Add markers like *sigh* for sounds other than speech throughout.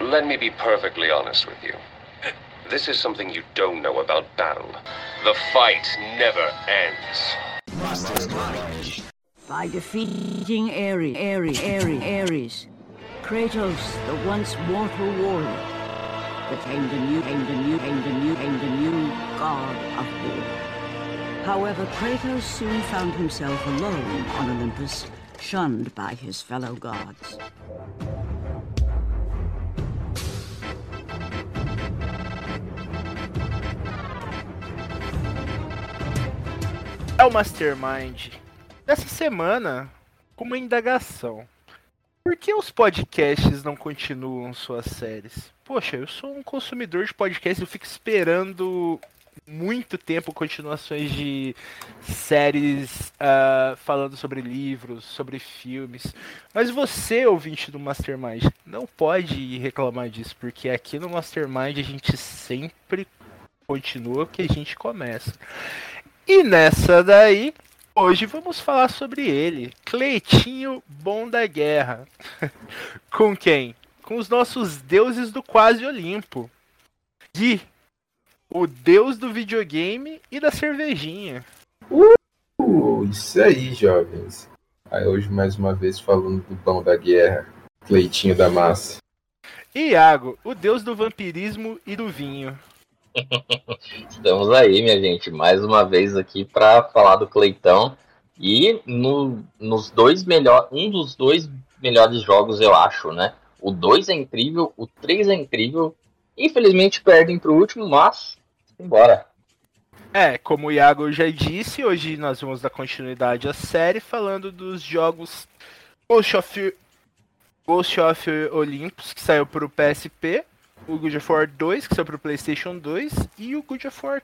Let me be perfectly honest with you. This is something you don't know about battle. The fight never ends. By defeating Ares, Ares, Ares, Ares, Kratos, the once mortal warrior, became the new, became the new, became the new, became the new god of war. However, Kratos soon found himself alone on Olympus, shunned by his fellow gods. É o Mastermind. Nessa semana, com uma indagação. Por que os podcasts não continuam suas séries? Poxa, eu sou um consumidor de podcasts, eu fico esperando muito tempo continuações de séries uh, falando sobre livros, sobre filmes. Mas você, ouvinte do Mastermind, não pode reclamar disso, porque aqui no Mastermind a gente sempre continua o que a gente começa. E nessa daí, hoje vamos falar sobre ele, Cleitinho Bom da Guerra. *laughs* Com quem? Com os nossos deuses do quase Olimpo. Gui, o deus do videogame e da cervejinha. Uh, isso aí, jovens. Aí hoje mais uma vez falando do Bom da Guerra, Cleitinho da Massa. Iago, o deus do vampirismo e do vinho. *laughs* Estamos aí, minha gente, mais uma vez aqui para falar do Cleitão. E no, nos dois melhor, um dos dois melhores jogos, eu acho, né? O 2 é incrível, o 3 é incrível. Infelizmente perdem pro último, mas embora. É, como o Iago já disse, hoje nós vamos dar continuidade à série falando dos jogos Ghost of, Ghost of Olympus, que saiu pro PSP, o God of War 2, que saiu pro PlayStation 2, e o God of War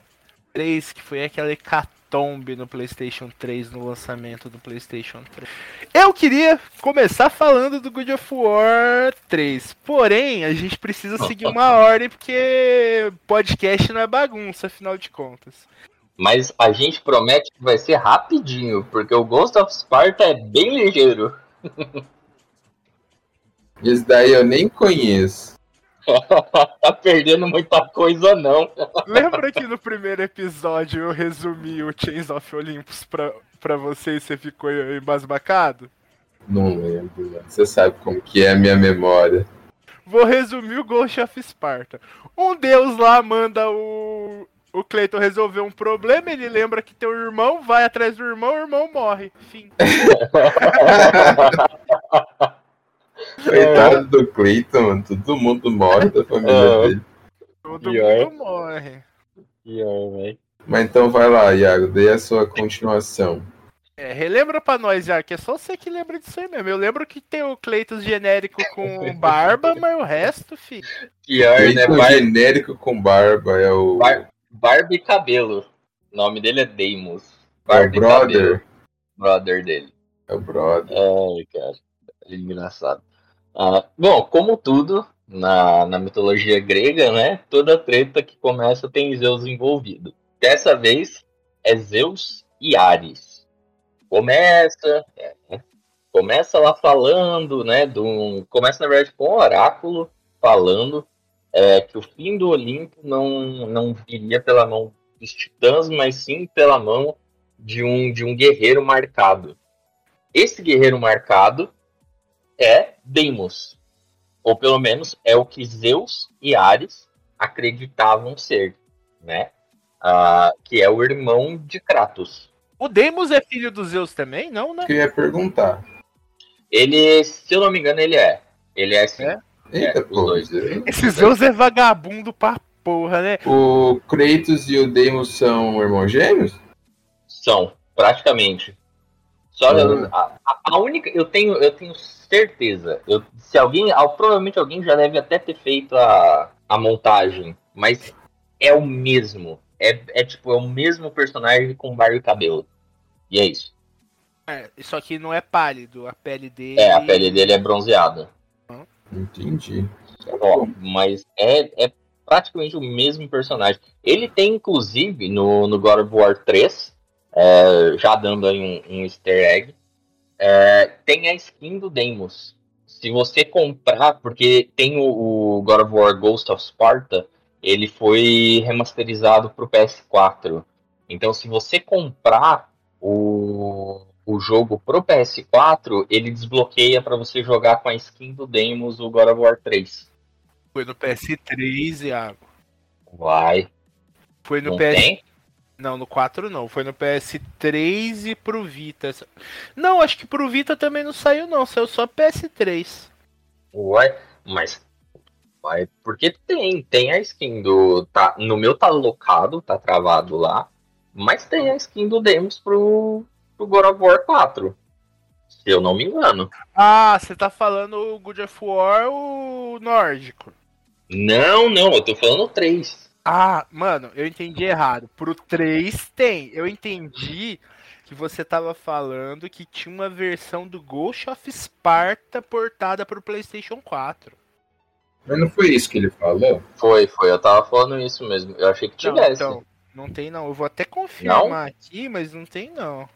3, que foi aquela hecatombe no PlayStation 3, no lançamento do PlayStation 3. Eu queria começar falando do God of War 3, porém, a gente precisa seguir uma *laughs* ordem, porque podcast não é bagunça, afinal de contas. Mas a gente promete que vai ser rapidinho, porque o Ghost of Sparta é bem ligeiro. *laughs* Esse daí eu nem conheço. *laughs* tá perdendo muita coisa, não. *laughs* Lembra que no primeiro episódio eu resumi o Chains of Olympus pra, pra você e você ficou embasbacado? Não lembro, mano. Você sabe como que é a minha memória. Vou resumir o Ghost of Sparta. Um deus lá manda o, o Cleiton resolver um problema, ele lembra que tem um irmão, vai atrás do irmão, o irmão morre. Fim. *laughs* Coitado do Cleiton, mano. Todo mundo morre da família É. dele. Todo Pior. mundo morre. Pior, velho. Mas então vai lá, Iago, dê a sua continuação. É, relembra pra nós, já, que é só você que lembra disso aí mesmo. Eu lembro que tem o Cleitos genérico com barba, *laughs* mas o resto, filho. Pior, né? Cleiton Bar genérico com barba é o, Bar Barba e cabelo. O nome dele é Deimos. é o Barba e cabelo. brother. Brother dele. É o brother. Ai, cara. É engraçado. Ah, bom, como tudo na, na mitologia grega, né? Toda treta que começa tem Zeus envolvido. Dessa vez é Zeus e Ares. Começa, é, né, começa lá falando, né? Do, começa na verdade com o oráculo falando é, que o fim do Olimpo não, não viria pela mão dos titãs, mas sim pela mão de um, de um guerreiro marcado. Esse guerreiro marcado é Deimos. Ou pelo menos é o que Zeus e Ares acreditavam ser, né? Ah, que é o irmão de Kratos. O Deimos é filho dos Zeus também? Não, né? Queria perguntar. Ele, se eu não me engano, ele é. Ele é sim. É? Eita, os pô. dois. Esse Zeus é vagabundo pra porra, né? O Kratos e o Deimos são irmãos gêmeos? São, praticamente. Só Ah. a, a- a única. Eu tenho, eu tenho certeza. Eu, se alguém. provavelmente alguém já deve até ter feito a, a montagem. Mas é o mesmo. É, é tipo, é o mesmo personagem com barba e cabelo. E é isso. É, só que não é pálido, a pele dele. É, a pele dele é bronzeada. Entendi. Ó, mas é, é praticamente o mesmo personagem. Ele tem, inclusive, no, no God of War 3, é, já dando aí um, um easter egg, é, tem a skin do Deimos. se você comprar, porque tem o, o God of War Ghost of Sparta, ele foi remasterizado para o PS4. Então, se você comprar o, o jogo pro PS4, ele desbloqueia para você jogar com a skin do Deimos o God of War 3. Foi no PS3, Iago. Vai. Foi no Não PS. tem? Não, no 4 não. Foi no PS3 e pro Vita. Não, acho que pro Vita também não saiu, não. Saiu só PS3. Ué, mas. Vai, porque tem, tem a skin do. Tá, no meu tá locado, tá travado lá. Mas tem a skin do Deimos pro, pro God of War 4. Se eu não me engano. Ah, você tá falando o God of War o nórdico. Não, não, eu tô falando o 3. Ah, mano, eu entendi errado. Pro 3 tem. Eu entendi que você tava falando que tinha uma versão do Ghost of Sparta portada pro PlayStation 4. Mas não foi isso que ele falou? Foi, foi, eu tava falando isso mesmo. Eu achei que Não, tivesse. então, não tem não. Eu vou até confirmar aqui, mas não tem não.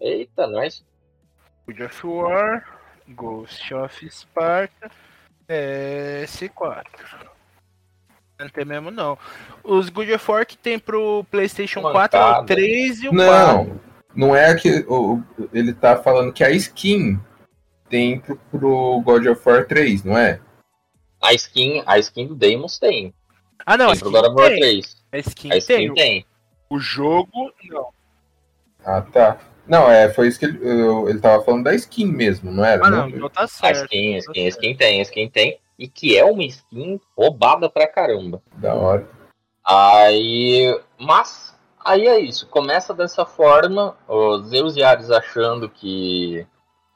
Eita, nós. God of War, Ghost of Sparta, PS4. Não tem mesmo não. Os God of War que tem pro PlayStation 4 é o Mancada. 3 e o 4. Não, não é que o- ele tá falando que a skin tem pro, pro God of War 3, não é? A skin, a skin do Deimos tem. Ah, não, a tem pro skin God of War tem. 3. A skin A skin tem. tem. O jogo, não. Ah, tá. Não, é, foi isso que ele, eu- ele tava falando da skin mesmo, não era? Ah, não, então tá A certo. skin, a tá skin, a certo. skin tem, a skin tem. E que é uma skin roubada pra caramba. Da hora. Aí. Mas, aí é isso. Começa dessa forma, os Zeus e Ares achando que,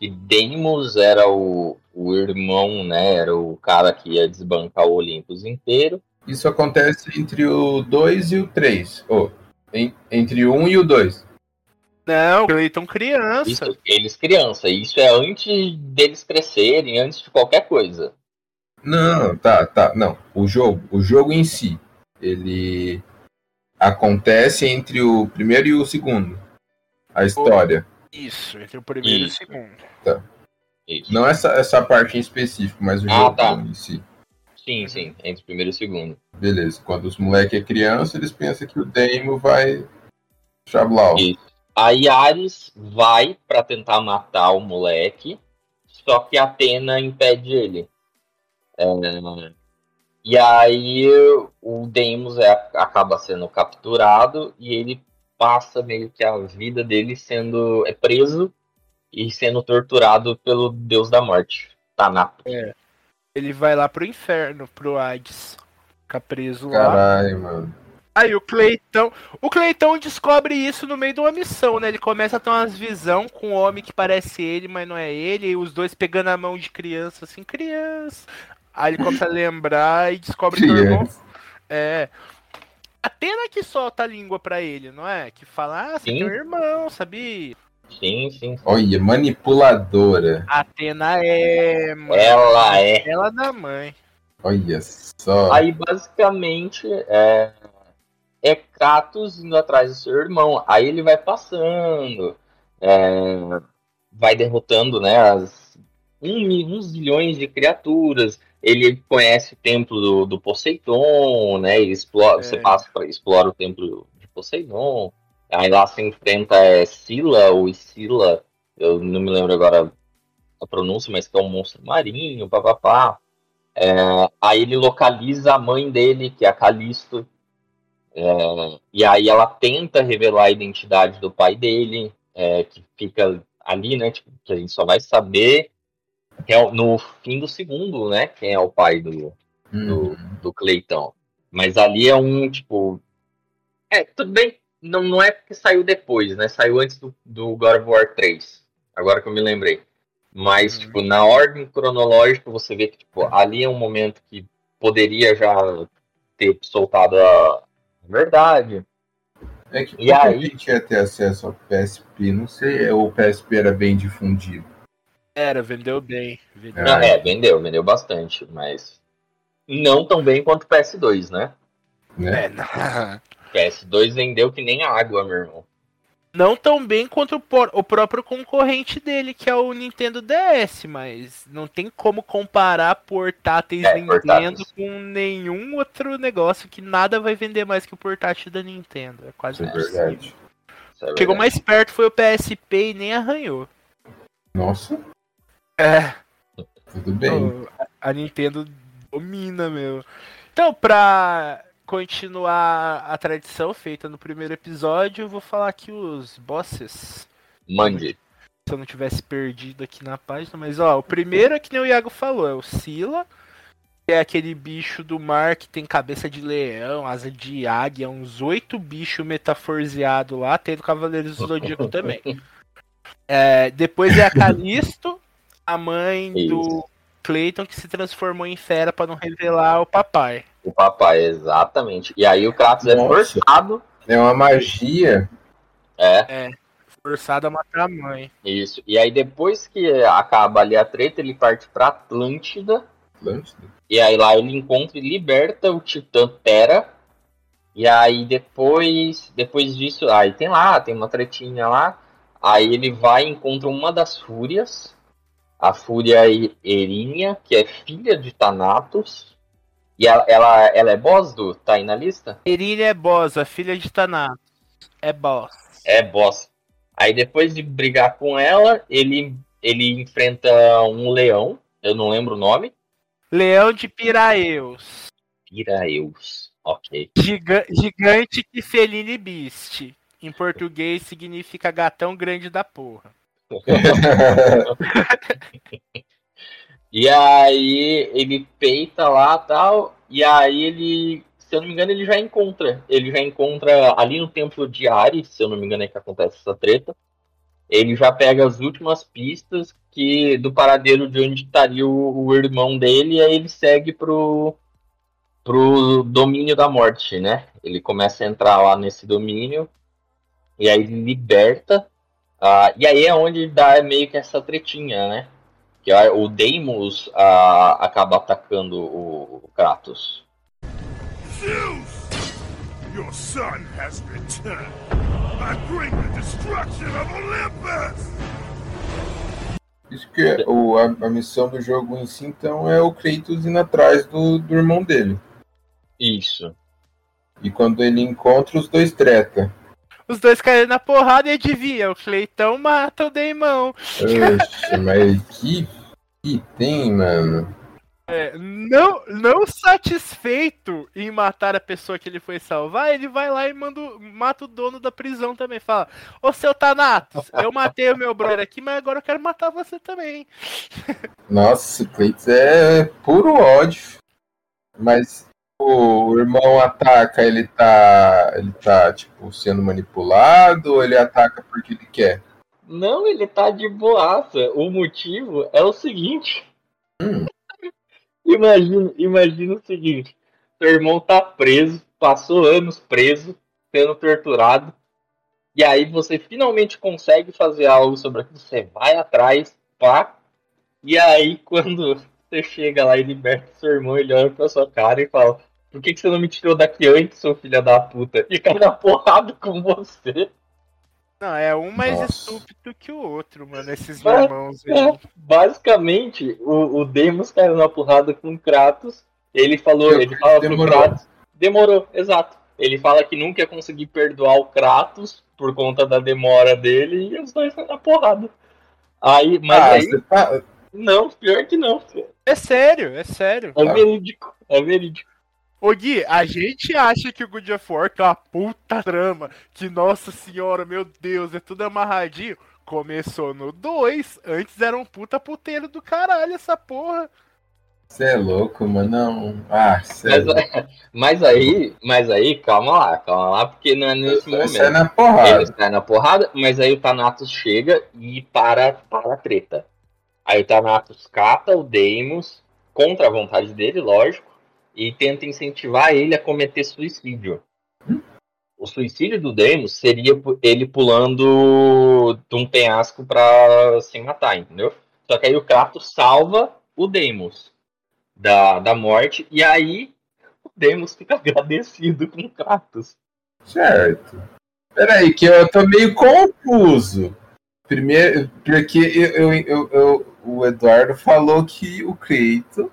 que Deimos era o, o irmão, né? Era o cara que ia desbancar o Olympus inteiro. Isso acontece entre o 2 e o 3. Oh, en- entre o 1 e o 2. Não, Cleiton criança. Isso, eles criança. Isso é antes deles crescerem, antes de qualquer coisa. Não, tá, tá. Não. O jogo, o jogo em si, ele acontece entre o primeiro e o segundo. A história. Isso, entre o primeiro Isso. e o segundo. Isso. Não essa, essa parte em específico, mas o Ah, jogo tá. em si. Sim, sim. Entre o primeiro e o segundo. Beleza. Quando os moleques é criança, eles pensam que o Deimo vai. Chablau. Isso. Aí Ares vai pra tentar matar o moleque, só que Atena impede ele. É, e aí o Deimos é, acaba sendo capturado e ele passa meio que a vida dele sendo é preso e sendo torturado pelo deus da morte, Thanatos. Ele vai lá pro inferno, pro Hades. Fica preso lá. Caralho, mano. Aí o Cleitão. O Cleitão descobre isso no meio de uma missão, né? Ele começa a ter umas visão com um homem que parece ele, mas não é ele. E os dois pegando a mão de criança, assim, criança. Aí ele começa a lembrar e descobre que o irmão. Criança. É. Atena que solta a língua pra ele, não é? Que fala, ah, você Sim. tem um irmão, sabia? Sim, sim. Olha, manipuladora. Atena é. Ela é. Ela da mãe. Olha só. Aí basicamente é, é Kratos indo atrás do seu irmão. Aí ele vai passando, é, vai derrotando né, as, um, uns milhões de criaturas. Ele conhece o templo do, do Poseidon, né? E explora, É. Você passa para explora o templo de Poseidon. Aí lá se enfrenta é, Sila ou Sila, eu não me lembro agora a pronúncia, mas que é um monstro marinho, papapá. É, aí ele localiza a mãe dele, que é a Calisto. É, e aí ela tenta revelar a identidade do pai dele, é, que fica ali, né? Tipo, que a gente só vai saber que é no fim do segundo, né? Quem é o pai do, do, Hum. do Cleitão. Mas ali é um, tipo. É, tudo bem. Não, não é porque saiu depois, né? Saiu antes do, do God of War 3. Agora que eu me lembrei. Mas, Uhum. tipo, na ordem cronológica, você vê que, tipo, ali é um momento que poderia já ter soltado a verdade. É que E aí? gente ia ter acesso ao PSP. Não sei, ou o PSP era bem difundido. Era, vendeu bem. Vendeu. Não, é, vendeu, vendeu bastante, mas não tão bem quanto o PS2, né? Né? É, não. *laughs* PS2 vendeu que nem água, meu irmão. Não tão bem quanto o, por- o próprio concorrente dele, que é o Nintendo DS, mas não tem como comparar portáteis É, Nintendo portáteis. com nenhum outro negócio que nada vai vender mais que o portátil da Nintendo. É quase Isso é impossível. verdade. Isso é Chegou verdade. mais perto foi o PSP e nem arranhou. Nossa, É. tudo bem. A Nintendo domina, meu. Então, pra continuar a tradição feita no primeiro episódio, eu vou falar aqui os bosses. Mande. Se eu não tivesse perdido aqui na página, mas ó, o primeiro é que nem o Iago falou, é o Sila. Que é aquele bicho do mar que tem cabeça de leão, asa de águia, uns oito bichos metaforzeados lá, tem do Cavaleiros do Zodíaco também. *laughs* É, depois é a Calisto, a mãe do Clayton que se transformou em fera pra não revelar o papai. O papai, exatamente. E aí o Kratos é Nossa. forçado. É uma magia. É, Forçado a matar a mãe. isso. E aí depois que acaba ali a treta, ele parte pra Atlântida. Atlântida. E aí lá ele encontra e liberta o Titã Terra. E aí depois, depois disso, aí tem lá, tem uma tretinha lá. Aí ele vai e encontra uma das fúrias, a fúria Erinha, que é filha de Thanatos. E ela, ela, ela é boss do, tá aí na lista? Erília é boss, a filha de Thanatos. É boss. É boss. Aí depois de brigar com ela, ele, ele enfrenta um leão, eu não lembro o nome. Leão de Piraeus. Piraeus. Ok. Giga- gigante que Feline Beast. Em português significa gatão grande da porra. E aí ele peita lá tal. E aí ele, se eu não me engano, ele já encontra. Ele já encontra ali no templo de Ares, se eu não me engano é que acontece essa treta. Ele já pega as últimas pistas que do paradeiro de onde estaria o, o irmão dele, e aí ele segue pro, pro domínio da morte, né? Ele começa a entrar lá nesse domínio, e aí ele liberta. Ah, e aí é onde dá meio que essa tretinha, né? Que aí o Deimos ah, acaba atacando o, o Kratos. Zeus! Your son has returned. I bring the destruction of Olympus! Isso que é o, a, a missão do jogo em si, então, é o Kratos indo atrás do, do irmão dele. Isso. E quando ele encontra, os dois treta. Os dois caíram na porrada e adivinha, o Cleitão mata o Deimão. Oxe, mas que, que tem, mano? É, não, não satisfeito em matar a pessoa que ele foi salvar, ele vai lá e manda, mata o dono da prisão também. Fala: Ô seu Thanatos, eu matei o meu brother aqui, mas agora eu quero matar você também. *laughs* Nossa, o Kratos é puro ódio. Mas o irmão ataca, ele tá. Ele tá, tipo, sendo manipulado ou ele ataca porque ele quer? Não, ele tá de boaça. O motivo é o seguinte. Hum. *laughs* Imagina, imagina o seguinte. Seu irmão tá preso, passou anos preso, sendo torturado. E aí você finalmente consegue fazer algo sobre aquilo. Você vai atrás, pá. E aí *laughs* quando você chega lá e liberta seu irmão, ele olha pra sua cara e fala: Por que, que você não me tirou daqui antes, seu filho da puta? E cai na porrada com você. Não, é um mais Nossa. estúpido que o outro, mano, esses Mas- irmãos. É, basicamente, o, o Deimos caiu na porrada com o Kratos. Ele falou, ele fala pro Demorou. Kratos. Demorou, exato. Ele fala que nunca ia conseguir perdoar o Kratos por conta da demora dele e os dois na porrada. Aí, mas ah, aí, tá. não, pior que não. É sério, é sério. É verídico, é verídico. Ô Gui, a gente acha que o God of War é uma puta trama, que nossa senhora, meu Deus, é tudo amarradinho. Começou no 2, antes era um puta puteiro do caralho essa porra. Você é louco, mano. Não. Ah, é Mas, louco. mas aí, mas aí, calma lá, calma lá, porque não é nesse Sai momento. na porrada. Ele sai na porrada, mas aí o Thanatos chega e para, para a treta. Aí o Thanatos cata o Deimos, contra a vontade dele, lógico, e tenta incentivar ele a cometer suicídio. O suicídio do Deimos seria ele pulando de um penhasco pra se matar, entendeu? Só que aí o Kratos salva o Deimos da, da morte, e aí o Deimos fica *laughs* agradecido com o Kratos. Certo. Peraí, que eu tô meio confuso. Primeiro, porque eu, eu, eu, eu- o Eduardo falou que o Creito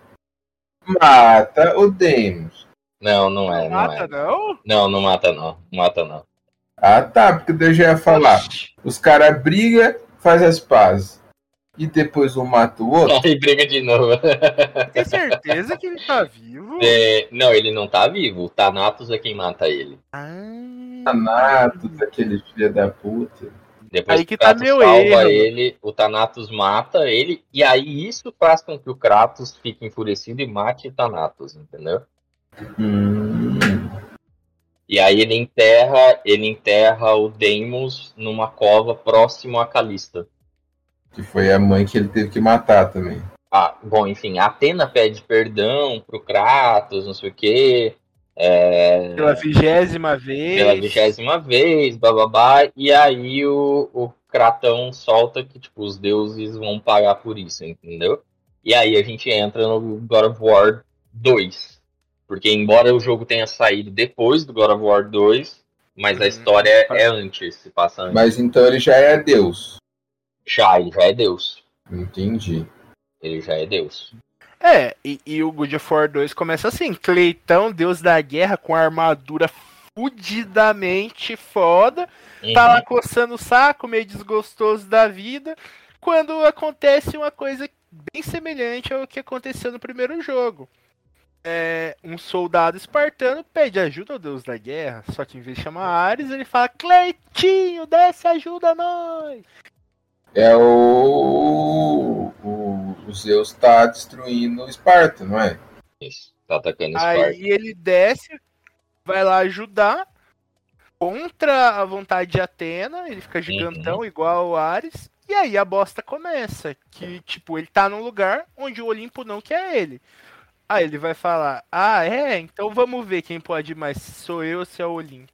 mata o Deimos. Não, não é, não Mata, é. não? Não, não mata não. Não mata não. Ah, tá, porque eu já ia falar. Os caras brigam, faz as pazes. E depois um mata o outro. Aí *laughs* briga de novo. Tem certeza que ele tá vivo? É, não, ele não tá vivo. O Thanatos é quem mata ele. Ah. Thanatos, aquele filho da puta. Depois Aí que o tá Kratos meu salva erro. ele, o Thanatos mata ele, e aí isso faz com que o Kratos fique enfurecido e mate o Thanatos, entendeu? Hum, E aí ele enterra, ele enterra o Deimos numa cova próximo a Calista. que foi a mãe que ele teve que matar também. Ah, bom, enfim, a Atena pede perdão pro Kratos, não sei o quê. É, Pela vigésima vez. pela vigésima vez, bababá, e aí o, o Kratão solta que, tipo, os deuses vão pagar por isso, entendeu? E aí a gente entra no God of War 2. Porque embora o jogo tenha saído depois do God of War 2, mas a Uhum. história é antes, se passa antes. Mas então ele já é Deus. Já, ele já é Deus. Entendi. Ele já é Deus. É, e, e o God of War 2 começa assim: Cleitão, deus da guerra, com a armadura fudidamente foda, tá lá coçando o saco, meio desgostoso da vida, quando acontece uma coisa bem semelhante ao que aconteceu no primeiro jogo. É, um soldado espartano pede ajuda ao deus da guerra, só que em vez de chamar Ares, ele fala: Cleitinho, desce ajuda a nós! É o. O, o Zeus tá destruindo o Esparta, não é? Isso, tá atacando Esparta. Aí ele desce, vai lá ajudar contra a vontade de Atena, ele fica gigantão igual o Ares, e aí a bosta começa, que tipo, ele tá num lugar onde o Olimpo não quer ele. Aí ele vai falar: "Ah, é, então vamos ver quem pode mais, se sou eu ou se é o Olimpo".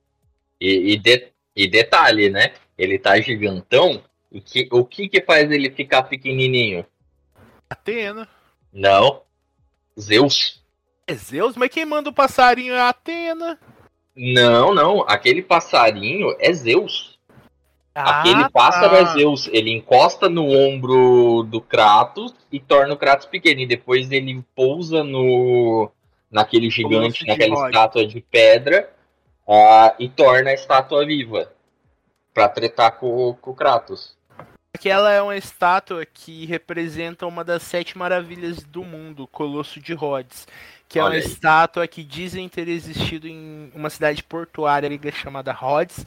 E, e, de- e detalhe, né? Ele tá gigantão. E que, o que que faz ele ficar pequenininho? Atena. Não. Zeus. É Zeus, mas quem manda o passarinho é Atena. Não, não. Aquele passarinho é Zeus. Aquele Ah, pássaro tá. é Zeus. Ele encosta no ombro do Kratos e torna o Kratos pequeno. E depois ele pousa no naquele gigante, de naquela Rhodes. estátua de pedra ah, e torna a estátua viva. Pra tretar com, com o Kratos. Aquela é uma estátua que representa uma das sete maravilhas do mundo, o Colosso de Rhodes. Que é uma Olha aí. estátua que dizem ter existido em uma cidade portuária chamada Rhodes.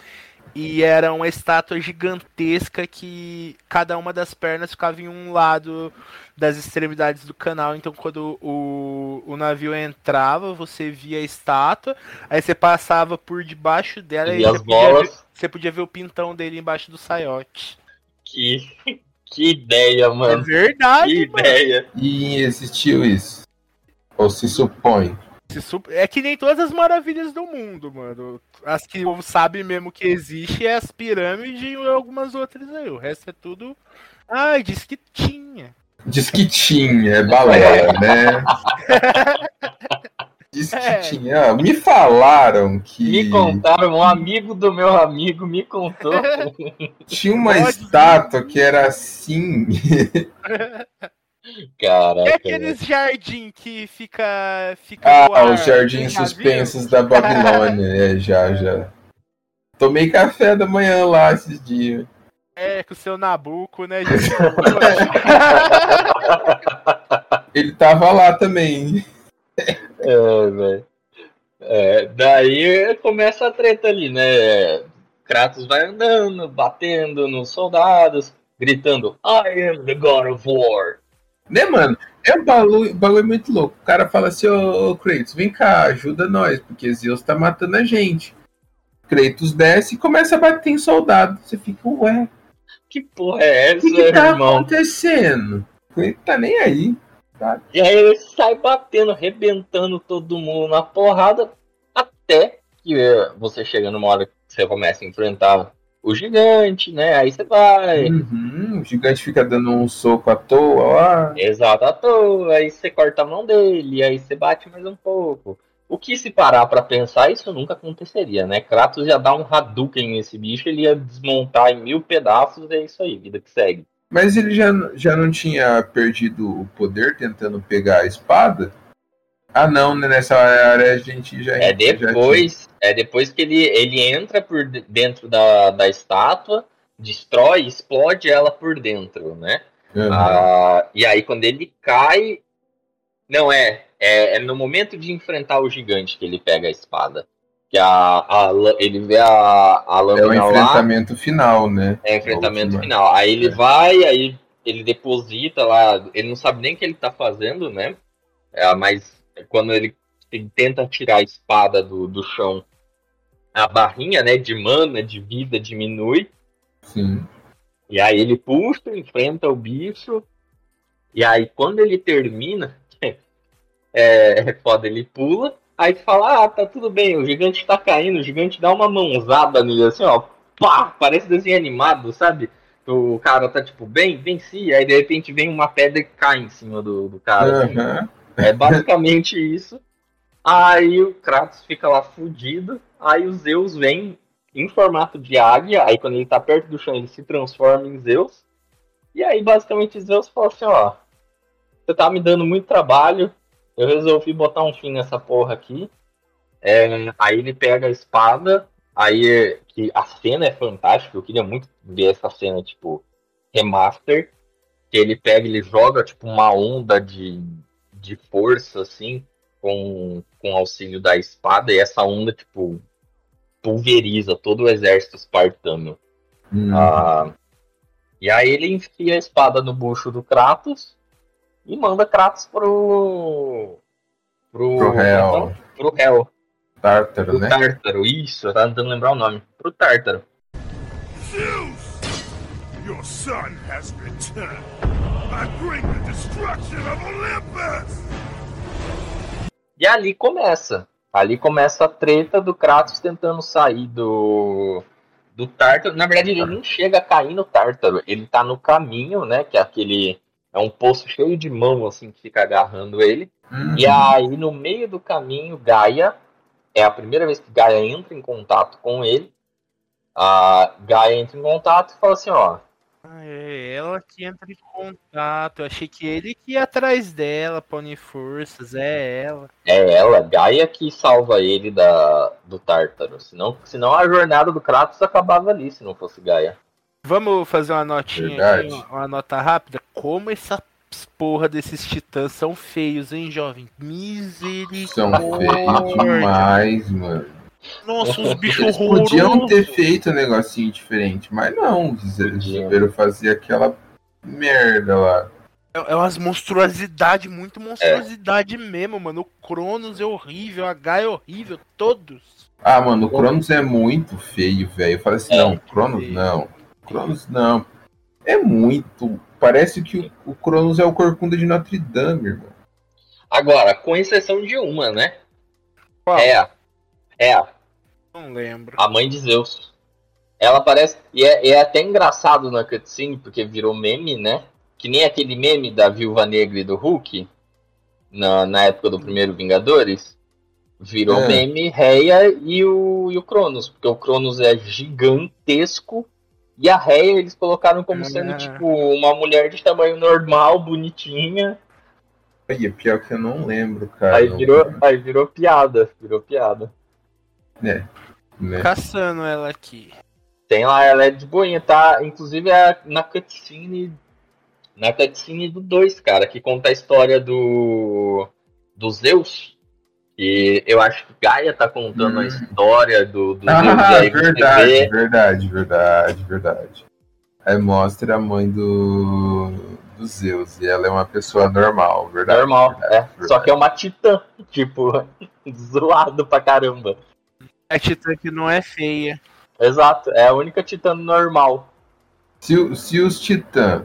E era uma estátua gigantesca que cada uma das pernas ficava em um lado das extremidades do canal. Então, quando o, o navio entrava, você via a estátua, aí você passava por debaixo dela E você as podia ver- você podia ver o pintão dele embaixo do saiote. Que, que ideia, É mano. verdade, Que mano. ideia. E existiu isso. Ou se supõe. Se sup- É que nem todas as maravilhas do mundo, mano. As que o povo sabe mesmo que existe é as pirâmides e algumas outras aí. O resto é tudo. Ai, disse que tinha. Diz que tinha, é balela, né? *laughs* Diz que É. tinha. Me falaram que Me contaram, um amigo do meu amigo me contou. *laughs* tinha uma Pode estátua que era assim. *laughs* É Caraca. aqueles jardim que fica. fica Ah, ar, os jardins suspensos da *laughs* Babilônia. É, já, já. Tomei café da manhã lá esses dias. É, com o seu Nabuco, né, gente? Ele tava lá também. É, velho. É, daí começa a treta ali, né? Kratos vai andando, batendo nos soldados, gritando: I am the God of War. Né, mano? É um bagulho, bagulho muito louco. O cara fala assim, ô, ô Kratos, vem cá, ajuda nós, porque Zeus tá matando a gente. Kratos desce e começa a bater em soldado. Você fica, ué, Que porra é o essa, que, que tá irmão? acontecendo? Kratos tá nem aí. E aí ele sai batendo, rebentando todo mundo na porrada, até que eh, você chega numa hora que você começa a enfrentar o gigante, né? Aí você vai. Uhum, o gigante fica dando um soco à toa lá. Exato, à toa, aí você corta a mão dele, aí você bate mais um pouco. O que se parar pra pensar, isso nunca aconteceria, né? Kratos ia dar um Hadouken nesse bicho, ele ia desmontar em mil pedaços, é isso aí, vida que segue. Mas ele já, já não tinha perdido o poder tentando pegar a espada? Ah, não, né? Nessa área a gente já. É já depois, é depois que ele, ele entra por de- dentro da, da estátua, destrói, explode ela por dentro, né? Aham. Ah, e aí quando ele cai. Não, é, é. É no momento de enfrentar o gigante que ele pega a espada. Que a, a ele vê a, a é o lâmina lá. enfrentamento final, né? É o enfrentamento final. Aí ele É. vai, aí ele deposita lá. Ele não sabe nem o que ele tá fazendo, né? É, mas quando ele, ele tenta tirar a espada do, do chão, a barrinha né, de mana, de vida, diminui. Sim. E aí ele puxa, enfrenta o bicho. E aí quando ele termina, *laughs* é, é foda, ele pula. Aí fala, ah, tá tudo bem, o gigante tá caindo, o gigante dá uma mãozada nele assim, ó. Pá! Parece desenho animado, sabe? O cara tá tipo, bem, venci. Aí de repente vem uma pedra e cai em cima do, do cara. assim. Aham. É basicamente *laughs* isso. Aí o Kratos fica lá fudido. Aí o Zeus vem em formato de águia. Aí quando ele tá perto do chão, ele se transforma em Zeus. E aí basicamente Zeus fala assim: ó, você tá me dando muito trabalho. Eu resolvi botar um fim nessa porra aqui. É, aí ele pega a espada. Aí é- que a cena é fantástica. Eu queria muito ver essa cena, tipo, remaster. Que ele pega, ele joga tipo uma onda de, de força, assim, com, com auxílio da espada, e essa onda, tipo, pulveriza todo o exército espartano. Hum. Ah, e aí ele enfia a espada no bucho do Kratos e manda Kratos pro. pro. Pro Hel. Pro Hel. Tártaro, Pro né? Tártaro, isso, eu tava tentando lembrar o nome. Pro Tártaro. Zeus! Your son has returned. I bring the destruction of Olympus! E ali começa. Ali começa a treta do Kratos tentando sair do. Do Tártaro. Na verdade, ele nem chega a cair no Tártaro. Ele tá no caminho, né? Que é aquele. É um poço cheio de mão, assim, que fica agarrando ele. Uhum. E aí, no meio do caminho, Gaia. É a primeira vez que Gaia entra em contato com ele. A Gaia entra em contato e fala assim: ó. Ah, é ela que entra em contato. Eu achei que ele que ia atrás dela pra unir forças. É ela. É ela, Gaia, que salva ele da, do Tártaro. Senão, senão a jornada do Kratos acabava ali, se não fosse Gaia. Vamos fazer uma notinha Verdade. aqui, uma, uma nota rápida. Como essas porra desses titãs são feios, hein, jovem? São feios Misericórdia. demais, mano. Nossa, os bichos Eles podiam ter horrorosos. feito um negocinho diferente, mas não. Eles resolveram fazer aquela merda lá. É é umas monstruosidade, muito monstruosidade mesmo, mano. O Cronos é horrível, a Gaia é horrível, todos. Ah, mano, o Cronos é muito feio, velho. Eu falei assim, É. não, Cronos não. Cronos não. É muito. Parece que o, o Cronos é o corcunda de Notre Dame, irmão. Agora, com exceção de uma, né? Qual? É. É, Não lembro. a mãe de Zeus. Ela parece. E é, é até engraçado na cutscene, porque virou meme, né? Que nem aquele meme da Viúva Negra e do Hulk, na, na época do primeiro Vingadores. Virou É. meme Reia e o, e o Cronos, porque o Cronos é gigantesco e a Reia eles colocaram como sendo Ah. tipo uma mulher de tamanho normal, bonitinha. Aí, é pior que eu não lembro, cara. Aí virou, aí virou piada, virou piada. né? Caçando ela aqui. Tem lá, ela é de boinha, tá? Inclusive é na cutscene. Na cutscene do 2, cara, que conta a história do. do Zeus. E eu acho que Gaia tá contando Hum. a história do, do. E Ah, aí você verdade, vê. verdade, verdade, verdade. Aí mostra a mãe do, do Zeus. E ela é uma pessoa normal, verdade. Normal, verdade, é. verdade. Só que é uma titã, tipo, *laughs* zoado pra caramba. A Titã que não é feia. Exato, é a única titã normal. Se, se os titãs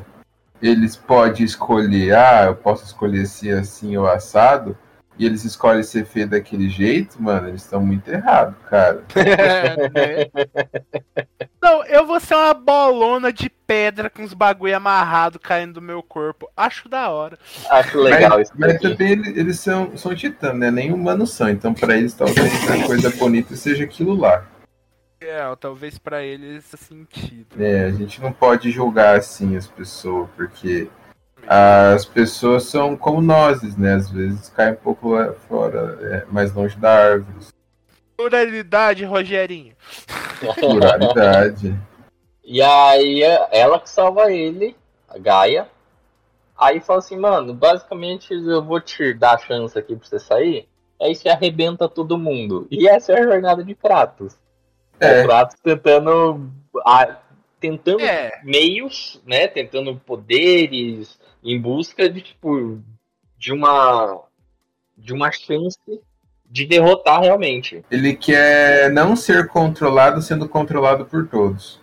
eles podem escolher, ah, eu posso escolher se assim ou assado, e eles escolhem ser feio daquele jeito, mano, eles estão muito errados, cara. *laughs* Né? Não, eu vou ser uma bolona de pedra com os bagulho amarrado caindo do meu corpo. Acho da hora. Acho legal mas, isso. mas daqui. também eles, eles são, são titãs, né? Nem humanos são. Então, pra eles, talvez a coisa bonita seja aquilo lá. É, talvez pra eles esse sentido. É, a gente não pode julgar assim as pessoas, porque as pessoas são como nós, né? Às vezes caem um pouco lá fora, é, mais longe da árvore. Pluralidade, Rogerinho. Pluralidade. E aí é ela que salva ele, a Gaia. Aí fala assim, mano, basicamente eu vou te dar a chance aqui pra você sair. Aí você arrebenta todo mundo. E essa é a jornada de Kratos. É. É. O Kratos tentando. Tentando É. meios, né? Tentando poderes em busca de, tipo, de uma. De uma chance de derrotar realmente. Ele quer não ser controlado sendo controlado por todos.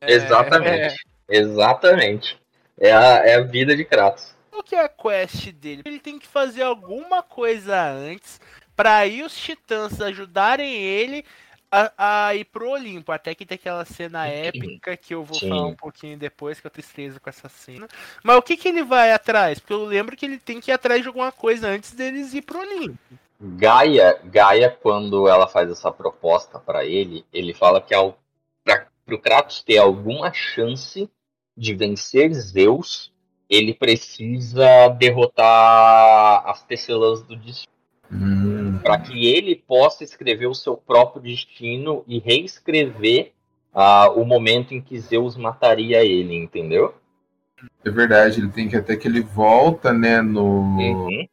É, Exatamente. Exatamente. É a, é a vida de Kratos. Qual que é a quest dele? Ele tem que fazer alguma coisa antes pra aí os titãs ajudarem ele a, a ir pro Olimpo. Até que tem aquela cena épica que eu vou Sim. falar um pouquinho depois, que eu tristeza com essa cena. Mas o que, que ele vai atrás? Porque eu lembro que ele tem que ir atrás de alguma coisa antes deles ir pro Olimpo. Gaia, Gaia, quando ela faz essa proposta pra ele, ele fala que ao, pra, pro Kratos ter alguma chance de vencer Zeus, ele precisa derrotar as tecelãs do destino. Hum, para que ele possa escrever o seu próprio destino e reescrever ah, o momento em que Zeus mataria ele, entendeu? é verdade, ele tem que até que ele volta, né, no. Uhum.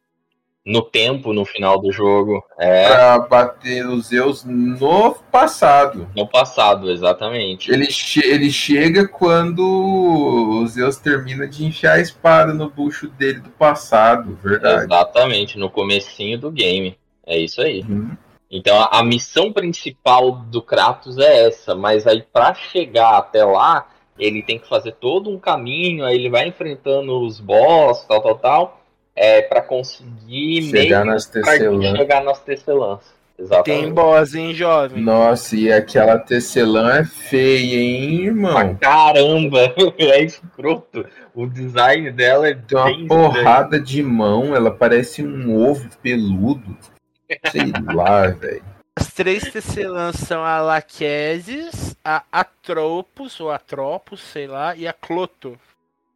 No tempo, no final do jogo. É, Pra bater os Zeus no passado. no passado, exatamente. Ele, che- ele chega quando o Zeus termina de enfiar a espada no bucho dele do passado, verdade. Exatamente, no comecinho do game. É isso aí. Uhum. Então a, a missão principal do Kratos é essa, mas aí pra chegar até lá, ele tem que fazer todo um caminho, aí ele vai enfrentando os boss, tal, tal, tal, é para conseguir Chegar meio nas tecelãs. chegar nas tecelãs. Exatamente. Tem boss, hein, jovem? Nossa, e aquela tecelã é feia, hein, irmão? caramba, *laughs* é escroto. O design dela é Tem uma bem porrada de mão, ela parece um ovo peludo. Sei lá, velho. As três tecelãs são a Lachesis, a Atropos, ou Atropos, sei lá, e a Cloto.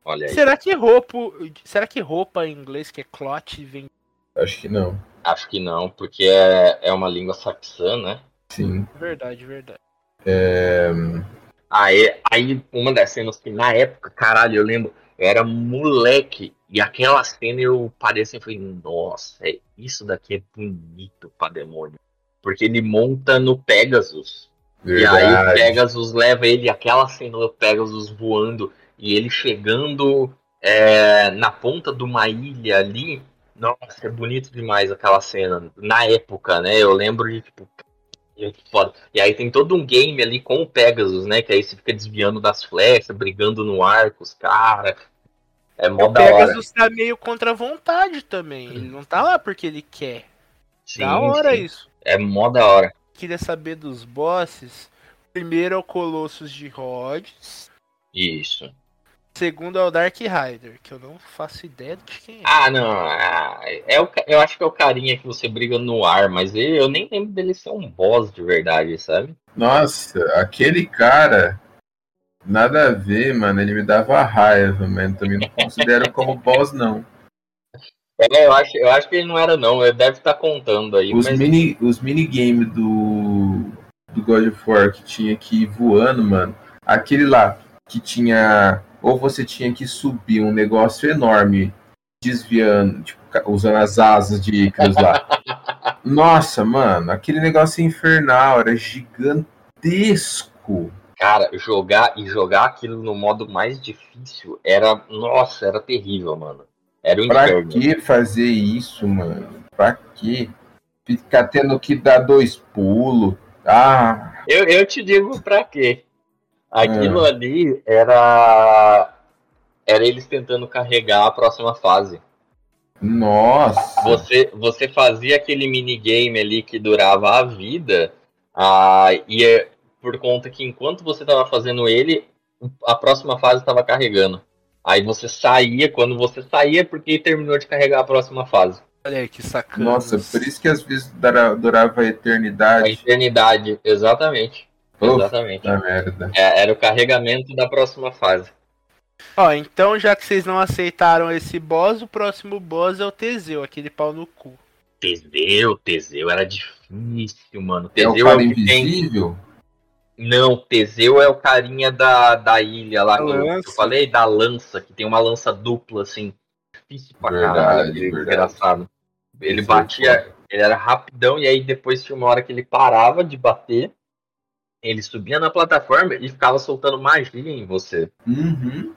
Olha aí. Será que roupa, será que roupa em inglês que é cloth vem Acho que não. Acho que não, porque é, é uma língua saxã, né? Sim. verdade, verdade. Aí, aí, uma das cenas que na época, caralho, eu lembro, era moleque, e aquela cena eu parei assim, eu falei, nossa, isso daqui é bonito pra demônio. Porque ele monta no Pegasus. E aí o Verdade. Pegasus leva ele, aquela cena do Pegasus voando, e ele chegando é, na ponta de uma ilha ali. Nossa, é bonito demais aquela cena. Na época, né? Eu lembro de, tipo. E aí tem todo um game ali com o Pegasus, né? Que aí você fica desviando das flechas, brigando no ar com os caras. É mó O da hora. Pegasus tá meio contra a vontade também. Ele não tá lá porque ele quer. Sim, da hora sim. isso. É mó da hora. Queria saber dos bosses. Primeiro é o Colossus de Rhodes. Isso. Segundo é o Dark Rider, que eu não faço ideia de quem é. Ah, não. ah, é o, eu acho que é o carinha que você briga no ar, mas ele, eu nem lembro dele ser um boss de verdade, sabe? Nossa, aquele cara. Nada a ver, mano. Ele me dava raiva, mas também não considero como boss, não. É, eu acho, eu acho que ele não era, não. Ele deve estar contando aí. Os, mas mini, os minigame do, do God of War que tinha que ir voando, mano. Aquele lá que tinha. Ou você tinha que subir um negócio enorme, desviando, tipo, usando as asas de Icarus lá. *laughs* Nossa, mano, aquele negócio infernal, era gigantesco. Cara, jogar e jogar aquilo no modo mais difícil era. Nossa, era terrível, mano. Era um Pra inferno. que fazer isso, mano? Pra que? Ficar tendo que dar dois pulos. Ah, Eu, eu te digo pra quê. Aquilo Ah. ali era. Era eles tentando carregar a próxima fase. Nossa. Você, você fazia aquele minigame ali que durava a vida, ah, e é por conta que enquanto você tava fazendo ele, a próxima fase tava carregando. Aí você saía, quando você saía, porque terminou de carregar a próxima fase. Olha aí que sacana. Nossa, por isso que às vezes dura- durava a A eternidade. eternidade, exatamente. Uf, Exatamente. Da merda. É, era o carregamento da próxima fase. Ó, então já que vocês não aceitaram esse boss, o próximo boss é o Teseu, aquele pau no cu. Teseu, Teseu era difícil, mano. É o Teseu cara o que tem- invisível? Não, Teseu é o carinha da, da ilha lá que eu, falei, da lança, que tem uma lança dupla, assim. Difícil pra Verdade, caralho, verdade. desgraçado. Ele é batia, ele era rapidão, e aí depois tinha uma hora que ele parava de bater, ele subia na plataforma e ficava soltando magia em você. Uhum.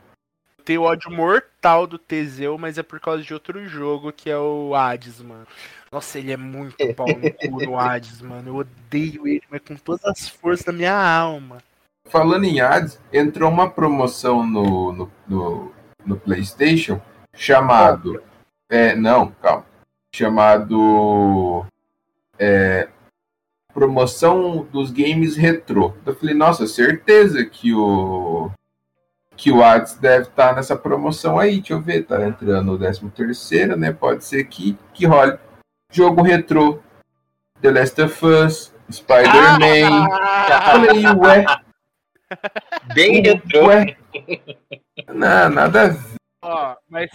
Tem o ódio mortal do Teseu, mas é por causa de outro jogo que é o Hades, mano. Nossa, ele é muito pau no cu no Hades, mano. Eu odeio ele, mas com todas as forças da minha alma. Falando em ads, entrou uma promoção no, no, no, no PlayStation chamado. É, não, calma. Chamado. É, promoção dos games retrô. Eu falei, nossa, certeza que o. Que o Ads deve estar nessa promoção aí. Deixa eu ver, tá entrando o 13 terceiro, né? Pode ser que, que role. Jogo retrô. The Last of Us, Spider-Man. Falei, ué, Bem retrô. ué. Não, nada a ver. Ó, mas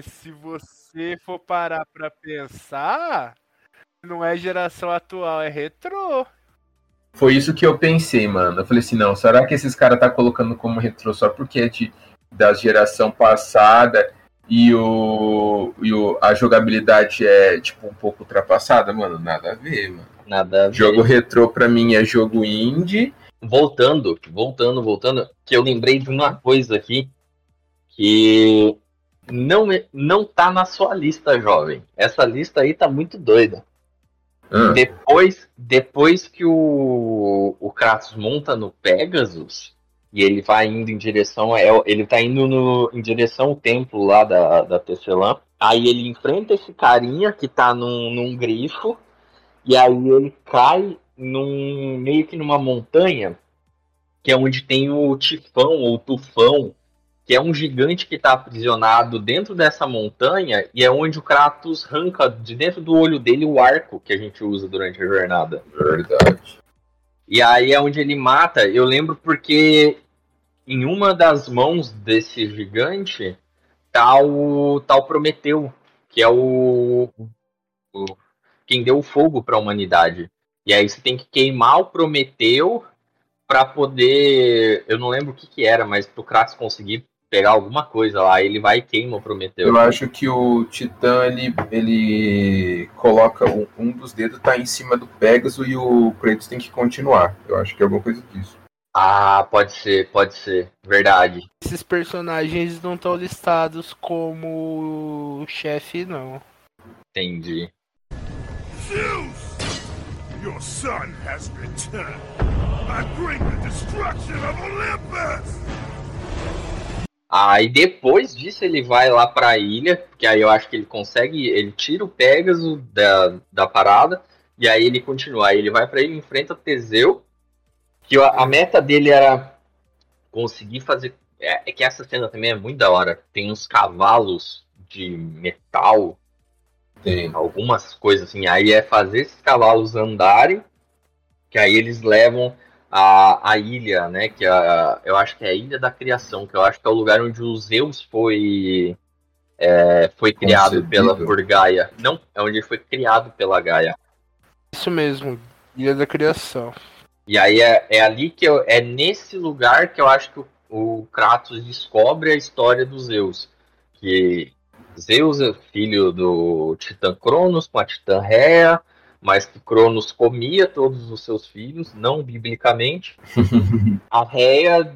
se você for parar pra pensar, não é geração atual, é retrô. Foi isso que eu pensei, mano. Eu falei assim, não, será que esses caras tá colocando como retrô só porque é de, da geração passada e, o, e o, a jogabilidade é, tipo, um pouco ultrapassada? Mano, nada a ver, mano. Nada a ver. Jogo retrô pra mim é jogo indie. voltando, voltando, voltando, que eu lembrei de uma coisa aqui que não, é- não tá na sua lista, jovem. Essa lista aí tá muito doida. Ah, Depois, depois que o, o Kratos monta no Pegasus e ele vai indo em direção. é, Ele tá indo no, em direção ao templo lá da, da Tecelã. Aí ele enfrenta esse carinha que tá num, num grifo. E aí ele cai num meio que numa montanha, que é onde tem o tifão ou tufão, que é um gigante que está aprisionado dentro dessa montanha e é onde o Kratos arranca de dentro do olho dele o arco que a gente usa durante a jornada. verdade. E aí é onde ele mata. Eu lembro porque em uma das mãos desse gigante tá o tal Prometeu, que é o, o quem deu o fogo para a humanidade. E aí você tem que queimar o Prometeu para poder, eu não lembro o que que era, mas pro Kratos conseguir pegar alguma coisa lá, ele vai e queima o Prometeu. Eu acho que o Titã, ele, ele coloca um, um dos dedos tá em cima do Pegasus e o Kratos tem que continuar. Eu acho que é alguma coisa disso. Ah, pode ser, pode ser, verdade. Esses personagens não estão listados como chefe, não. Entendi. Zeus! Your son has returned. I bring the destruction of Olympus! Aí depois disso ele vai lá pra ilha, porque aí eu acho que ele consegue, ele tira o Pégaso da, da parada, e aí ele continua. Aí ele vai pra ilha, enfrenta Teseu, que a, a meta dele era conseguir fazer. É, é que essa cena também é muito da hora. Tem uns cavalos de metal, Tem. algumas coisas assim. Aí é fazer esses cavalos andarem, que aí eles levam a, a ilha, né? Que é a, eu acho que é a Ilha da Criação, que eu acho que é o lugar onde o Zeus foi é, foi criado Concebido. pela por Gaia. Não, é onde ele foi criado pela Gaia. Isso mesmo, Ilha da Criação. E aí é, é ali que eu, é nesse lugar que eu acho que o, o Kratos descobre a história do Zeus. Que Zeus é filho do Titã Cronos com a Titã Rhea, mas que Cronos comia todos os seus filhos, não biblicamente. *laughs* A Rhea,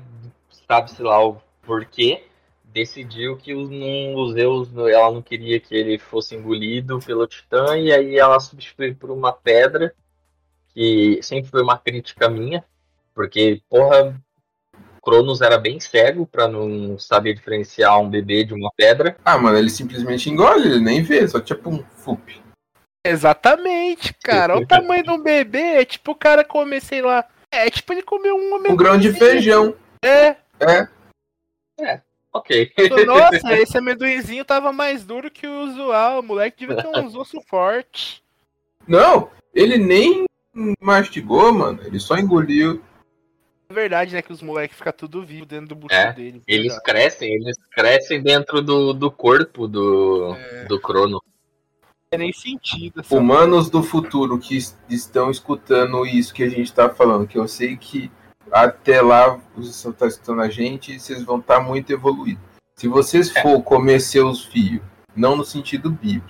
sabe-se lá o porquê, decidiu que o, não- o Zeus, ela não queria que ele fosse engolido pelo Titã, e aí ela substituiu por uma pedra que sempre foi uma crítica minha, porque, porra, Cronos era bem cego pra não saber diferenciar um bebê de uma pedra. Ah, mano, ele simplesmente engole, ele nem vê, só tipo um fup. Exatamente, cara. Olha o tamanho de um bebê. É tipo o cara comer, sei lá. É tipo ele comer um Um grão de feijão. É. É, Ok. *laughs* Nossa, esse amendoinzinho tava mais duro que o usual. O moleque devia ter uns ossos fortes. Não, ele nem mastigou, mano. Ele só engoliu. É verdade, né? Que os moleques ficam tudo vivo dentro do bucho É, deles. Eles verdade. crescem, eles crescem dentro do, do corpo do, É. do Crono. Não tem nem sentido. Humanos do futuro que es- estão escutando isso que a gente tá falando, que eu sei que até lá vocês estão tá escutando a gente e vocês vão estar muito evoluídos. Se vocês for comer seus filhos, não no sentido bíblico,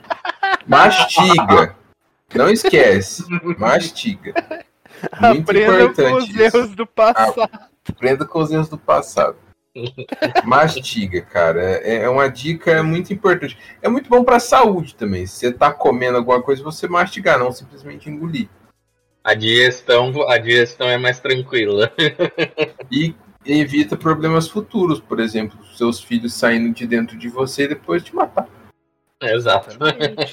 mastiga. Não esquece, mastiga. *laughs* Muito Aprendam com importante os isso. erros do passado. Aprenda com os erros do passado. Mastiga, cara. É, é uma dica muito importante. É muito bom pra saúde também. Se você tá comendo alguma coisa, você mastigar, não simplesmente engolir. A digestão, a digestão é mais tranquila. E evita problemas futuros, por exemplo, seus filhos saindo de dentro de você e depois te matar. Exato.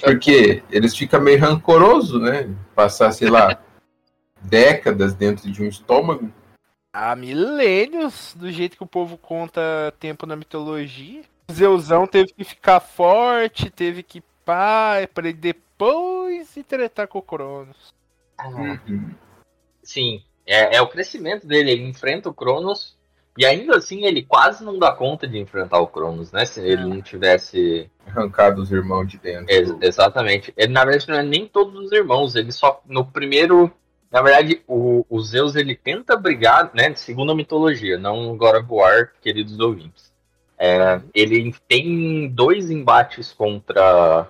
Porque eles ficam meio rancorosos, né? Passar, sei lá, *laughs* décadas dentro de um estômago. Há milênios, do jeito que o povo conta tempo na mitologia. Zeusão teve que ficar forte, teve que pá, pra ele depois ir tretar com o Cronos. Uhum. Sim, é, é o crescimento dele. Ele enfrenta o Cronos e ainda assim ele quase não dá conta de enfrentar o Cronos, né? Se ele não tivesse. Arrancado os irmãos de dentro. Ex- exatamente. Ele, na verdade, não é nem todos os irmãos. Ele só. No primeiro. Na verdade, o, o Zeus ele tenta brigar, né? Segundo a mitologia, não God of War, queridos ouvintes. É, ele tem dois embates contra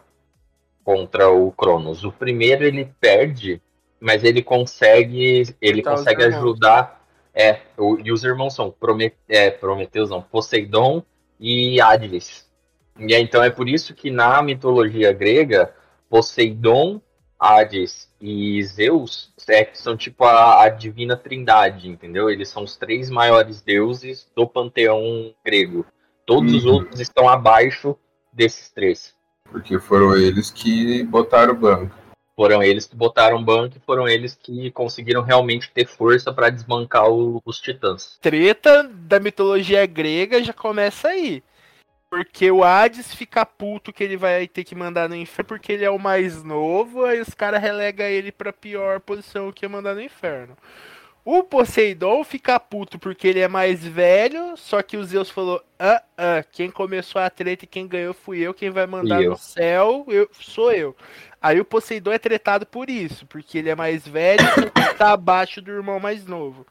contra o Cronos. O primeiro ele perde, mas ele consegue ele Tá, consegue ajudar. É, o- e os irmãos são Promet, é, Prometeus, não, Poseidon e Hades. E então é por isso que na mitologia grega, Poseidon, Hades e Zeus é, são tipo a, a divina trindade, entendeu? Eles são os três maiores deuses do panteão grego. Todos os Uhum. outros estão abaixo desses três. Porque foram eles que botaram o banco. Foram eles que botaram banco e foram eles que conseguiram realmente ter força para desbancar o- os titãs. Treta da mitologia grega já começa aí. Porque o Hades fica puto que ele vai ter que mandar no inferno porque ele é o mais novo, aí os caras relegam ele pra pior posição que é mandar no inferno. O Poseidon fica puto porque ele é mais velho, só que o Zeus falou: ah, ah, quem começou a treta e quem ganhou fui eu, quem vai mandar eu. no céu eu, sou eu. Aí o Poseidon é tretado por isso, porque ele é mais velho e tá abaixo do irmão mais novo.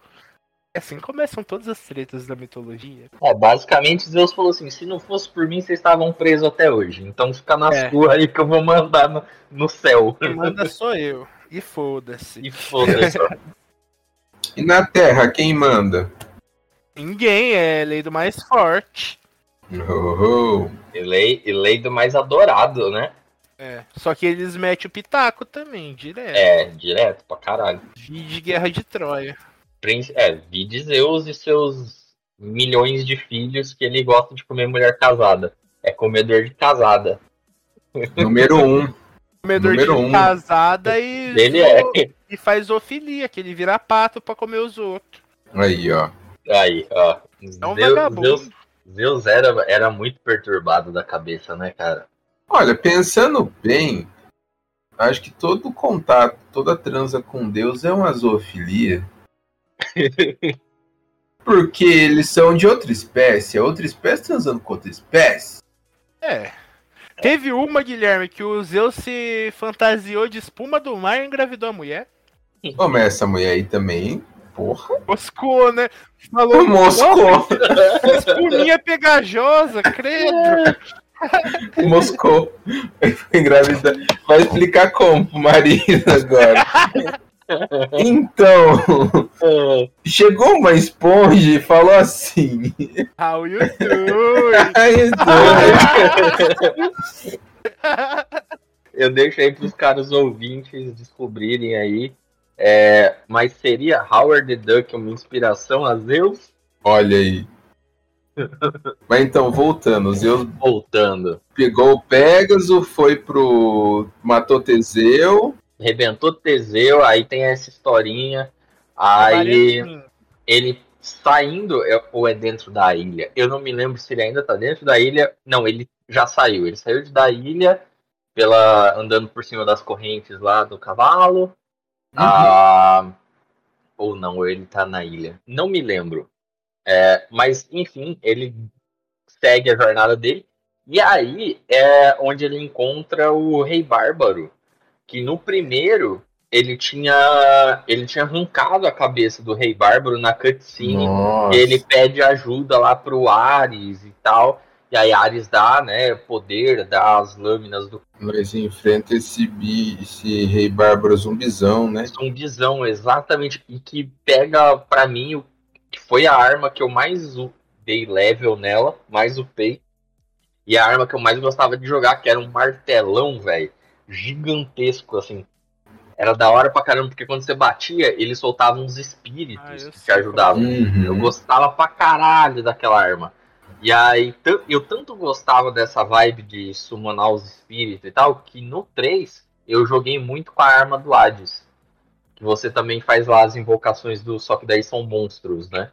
Assim começam todas as tretas da mitologia. É, basicamente Zeus falou assim: se não fosse por mim, vocês estavam presos até hoje. Então fica na É. sua aí que eu vou mandar no, no céu. Quem manda sou eu. E foda-se. E foda-se. *laughs* E na Terra, quem manda? Ninguém é lei do mais forte. Oh, Elei, elei do mais adorado, né? É. Só que eles metem o pitaco também, direto. É, direto pra caralho. De guerra de Troia. É, vi de Zeus e seus milhões de filhos que ele gosta de comer mulher casada. É comedor de casada. *laughs* número um. Comedor Número de um. casada e, Ele é. e faz zoofilia, que ele vira pato pra comer os outros. Aí, ó. Aí, ó. É um Zeus. Zeus, Zeus era, era muito perturbado da cabeça, né, cara? Olha, pensando bem, acho que todo contato, toda transa com Deus é uma zoofilia. *laughs* Porque eles são de outra espécie, a outra espécie transando com outra espécie. É. Teve uma, Guilherme, que o Zeus se fantasiou de espuma do mar e engravidou a mulher. Ô, mas essa mulher aí também, porra, Moscou, né? Falou, *laughs* moscou, "Nossa, espuminha pegajosa, credo. *laughs* moscou. Engravidar. Vai explicar como pro marido agora. Então, chegou uma esponja e falou assim. How you doing? *laughs* Eu deixo aí pros caros ouvintes descobrirem aí. É, mas seria Howard the Duck uma inspiração a Zeus? Olha aí. Mas então, voltando, Zeus Voltando. pegou o Pégaso, foi pro. matou Teseu. Rebentou Teseu, aí tem essa historinha. Aí Parece- ele saindo, é- ou é dentro da ilha? Eu não me lembro se ele ainda tá dentro da ilha. Não, ele já saiu. Ele saiu da ilha pela andando por cima das correntes lá do cavalo. Ah, ou não, ele tá na ilha. Não me lembro. É, mas, enfim, ele segue a jornada dele. E aí é onde ele encontra o Rei Bárbaro. Que no primeiro ele tinha. ele tinha arrancado a cabeça do Rei Bárbaro na cutscene. E ele pede ajuda lá pro Ares e tal. E aí Ares dá, né, poder, dá as lâminas do Nós enfrenta esse, bi, esse rei bárbaro zumbizão, né? zumbizão, exatamente. E que pega pra mim o que foi a arma que eu mais dei level nela, mais upei. E a arma que eu mais gostava de jogar, que era um martelão, velho. Gigantesco, assim. Era da hora pra caramba, porque quando você batia, ele soltava uns espíritos Ah, que te ajudavam. Uhum. Eu gostava pra caralho daquela arma. E aí, eu tanto gostava dessa vibe de summonar os espíritos e tal, que no 3 eu joguei muito com a arma do Hades. Que você também faz lá as invocações do. Só que daí são monstros, né?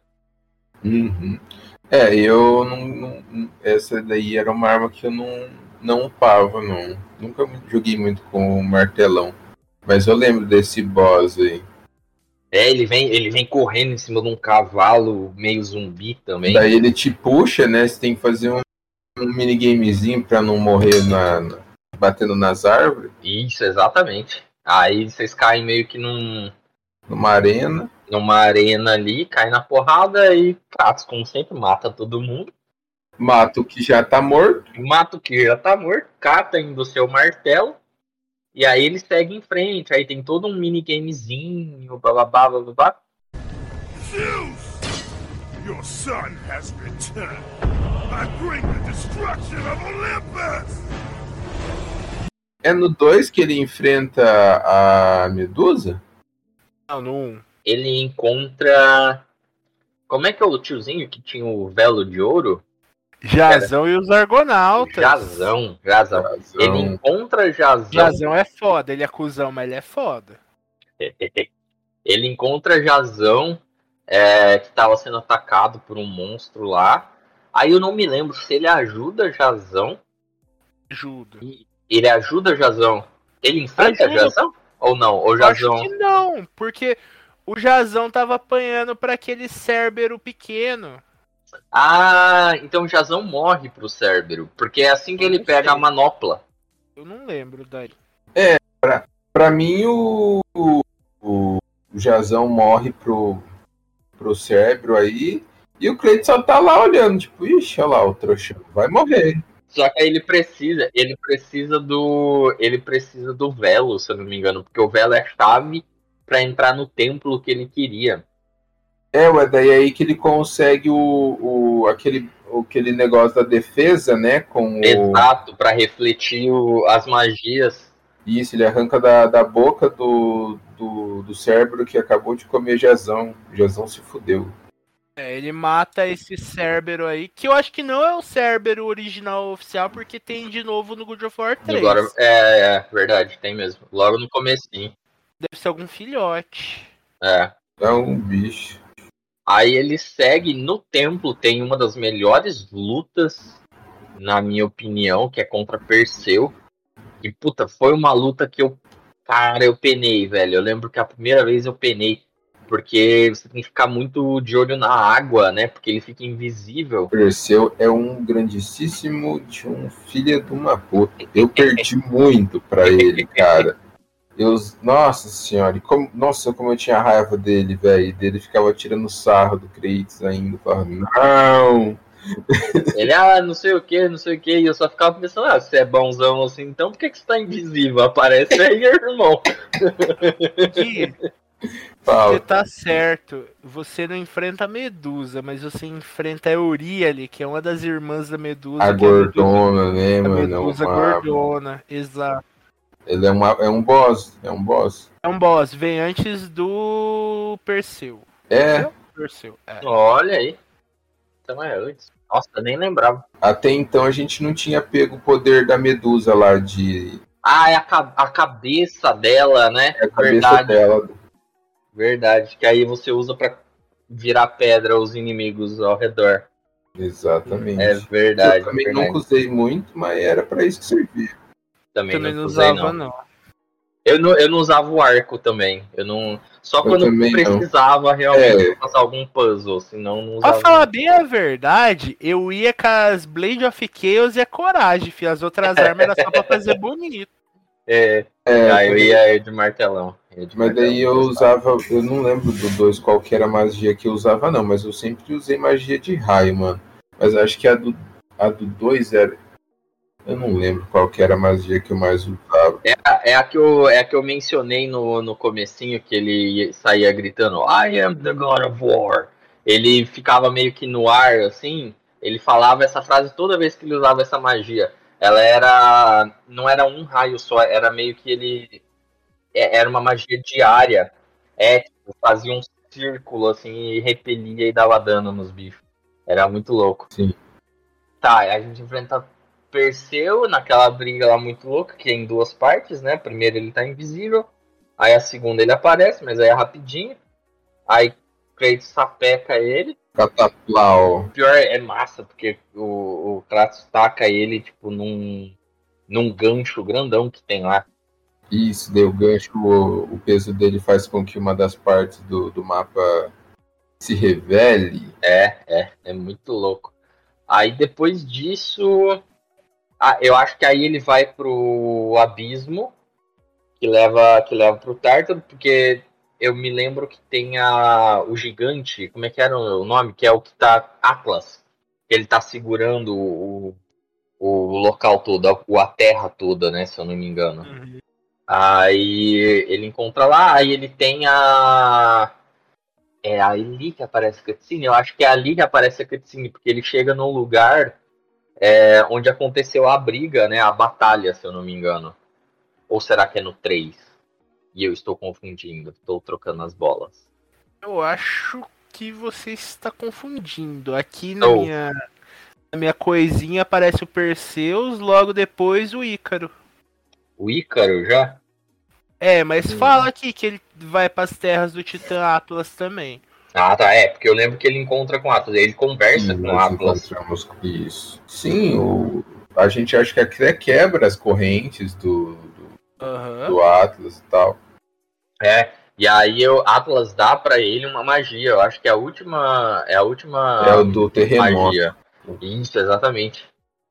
Uhum. É, eu não, não- Essa daí era uma arma que eu não, não upava, não. Nunca joguei muito com o martelão. Mas eu lembro desse boss aí. É, ele vem, ele vem correndo em cima de um cavalo meio zumbi também. Daí ele te puxa, né? Você tem que fazer um, um minigamezinho pra não morrer na, na- batendo nas árvores, Isso, exatamente. Aí vocês caem meio que num, numa arena. numa arena ali, caem na porrada e Kratos, como sempre, mata todo mundo. Mata o que já tá morto. mata o que já tá morto, cata ainda o seu martelo, e aí ele segue em frente. Aí tem todo um minigamezinho, bababá, bababá. Zeus! Your son has returned. I bring the destruction of Olympus! É no 2 que ele enfrenta a Medusa? Não, no 1. Ele encontra. Como é que é o tiozinho que tinha o velo de ouro? Jazão e os Argonautas. Jazão, Jazão. Ele encontra Jazão. Jazão é foda, ele é cuzão, mas ele é foda. *laughs* Ele encontra Jazão, é, que estava sendo atacado por um monstro lá. Aí eu não me lembro se ele ajuda Jazão. Ajuda. Ele ajuda Jazão. Ele enfrenta Ajuda. Jazão? Ou não? Ou Eu Acho Jazão. que não, porque o Jazão tava apanhando pra aquele Cérbero pequeno. Ah, então o Jazão morre pro Cérbero. Porque é assim que ele pega sei. a manopla. Eu não lembro daí. Pra mim, o, o, o Jazão morre pro, pro cérebro aí. E o Cleiton só tá lá olhando, tipo, ixi, olha lá o trouxão, vai morrer. Só que aí ele precisa, ele precisa do, ele precisa do velo, se eu não me engano, porque o velo é chave pra entrar no templo que ele queria. É, ué, daí aí que ele consegue o, o, aquele, aquele negócio da defesa, né? Com o, Exato, pra refletir o- as magias. isso, ele arranca da, da boca do, do, do cérebro que acabou de comer Jazão. Jazão se fudeu. É, ele mata esse Cérbero aí, que eu acho que não é o Cérbero original oficial, porque tem de novo no God of War 3. Agora, é, é, verdade, tem mesmo. Logo no comecinho. Deve ser algum filhote. É. É um bicho. Aí ele segue no templo, tem uma das melhores lutas, na minha opinião, que é contra Perseu. E puta, foi uma luta que eu. Cara, eu penei, velho. Eu lembro que a primeira vez eu penei. Porque você tem que ficar muito de olho na água, né? Porque ele fica invisível. Perseu é um grandíssimo de um filho de uma puta. Eu perdi muito pra ele, cara. Eu, nossa senhora, e como, nossa, como eu tinha raiva dele, velho. Dele ficava tirando sarro do Kratos ainda. Falava, não! Ele, ah, não sei o que, não sei o que. E eu só ficava pensando, ah, você é bonzão assim, então por que, que você tá invisível? Aparece aí, *laughs* irmão. Você tá certo. Você não enfrenta a Medusa, mas você enfrenta a Euríale, que é uma das irmãs da Medusa. A que é a Medusa- gordona, né, A mano? Medusa Uma- gordona, exato. Ele é, uma, é um boss, é um boss. É um boss, vem antes do Perseu. É, Perseu, é. Olha aí. então é antes. Nossa, eu nem lembrava. Até então a gente não tinha pego o poder da Medusa lá de. Ah, é a, ca- a cabeça dela, né? É a cabeça Verdade, dela. verdade. Que aí você usa pra virar pedra os inimigos ao redor. Exatamente. É verdade. eu também verdade. nunca usei muito, mas era pra isso que servia. Também, Também não usei, usava, não. não. Eu não. Eu não usava o arco também. Eu não. Só Eu quando também não. precisava realmente É. passar algum puzzle, senão não Pra usava. falar bem a verdade, eu ia com as Blade of Chaos e a Coragem, filho. As outras *laughs* armas era só pra fazer bonito. É, É, aí eu ia de martelão. ia de Mas daí eu martelão. usava, eu não lembro do 2 qual que era a magia que eu usava, não, mas eu sempre usei magia de raio, mano. Mas acho que a do a do 2 era. Eu não lembro qual que era a magia que eu mais usava. É a que eu, é a que eu mencionei no, no comecinho, que ele saía gritando I am the God of War. Ele ficava meio que no ar, assim, ele falava essa frase toda vez que ele usava essa magia. Ela era. não era um raio só, era meio que ele. é- Era uma magia diária. É, tipo, fazia um círculo assim e repelia e dava dano nos bichos. Era muito louco. Sim. Tá, a gente enfrenta Perseu naquela briga lá muito louca, que é em duas partes, né? Primeiro ele tá invisível, aí a segunda ele aparece, mas aí é rapidinho. Aí Kratos sapeca ele. Cataplau. O pior é massa, porque o, o Kratos taca ele, tipo, num, num gancho grandão que tem lá. Isso, deu gancho, o, o peso dele faz com que uma das partes do, do mapa se revele. É, é, é muito louco. Aí depois disso, ah, eu acho que aí ele vai pro abismo, que leva que leva pro Tártaro, porque eu me lembro que tem a, o gigante, como é que era o nome? Que é o que tá Atlas. Ele tá segurando o, o local todo, a, a terra toda, né, se eu não me engano. Aí ele encontra lá, aí ele tem a. É ali que aparece a cutscene? Eu acho que é ali que aparece a cutscene, porque ele chega num lugar é, onde aconteceu a briga, né? A batalha, se eu não me engano. Ou será que é no 3? E eu estou confundindo, estou trocando as bolas. Eu acho que você está confundindo. Aqui na, Oh. minha, na minha coisinha aparece o Perseus, logo depois o Ícaro. O Ícaro já? É, mas Hum. fala aqui que ele vai para as terras do Titã Atlas também. Ah, tá, é, porque eu lembro que ele encontra com o Atlas, ele conversa Sim, com o Atlas. isso. Sim, o, a gente acha que até quebra as correntes do, do, Aham. do Atlas e tal. É, e aí o Atlas dá pra ele uma magia, eu acho que é a última. É a última. é o do terremoto. magia. Isso, exatamente.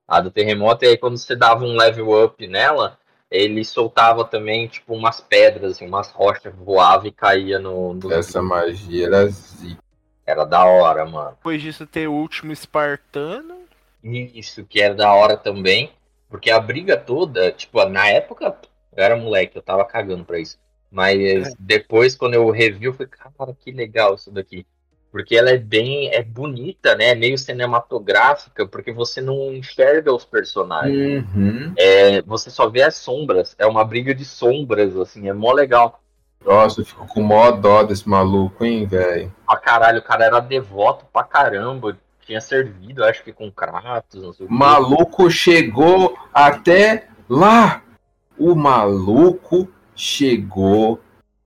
A do terremoto, e aí quando você dava um level up nela, ele soltava também, tipo, umas pedras, assim, umas rochas voavam e caía no. no- Essa magia era zica. Era da hora, mano. Depois disso ter o último espartano. Isso, que era da hora também. Porque a briga toda, tipo, na época, eu era moleque, eu tava cagando pra isso. Mas depois, quando eu revi, eu falei, cara, que legal isso daqui. Porque ela é bem, é bonita, né? É meio cinematográfica, porque você não enxerga os personagens. Uhum. É, você só vê as sombras. É uma briga de sombras, assim, é mó legal. Nossa, eu fico com mó dó desse maluco, hein, velho. Pra caralho, o cara era devoto pra caramba. Tinha servido, acho que com Kratos, não sei o quê. Maluco chegou até lá. O maluco chegou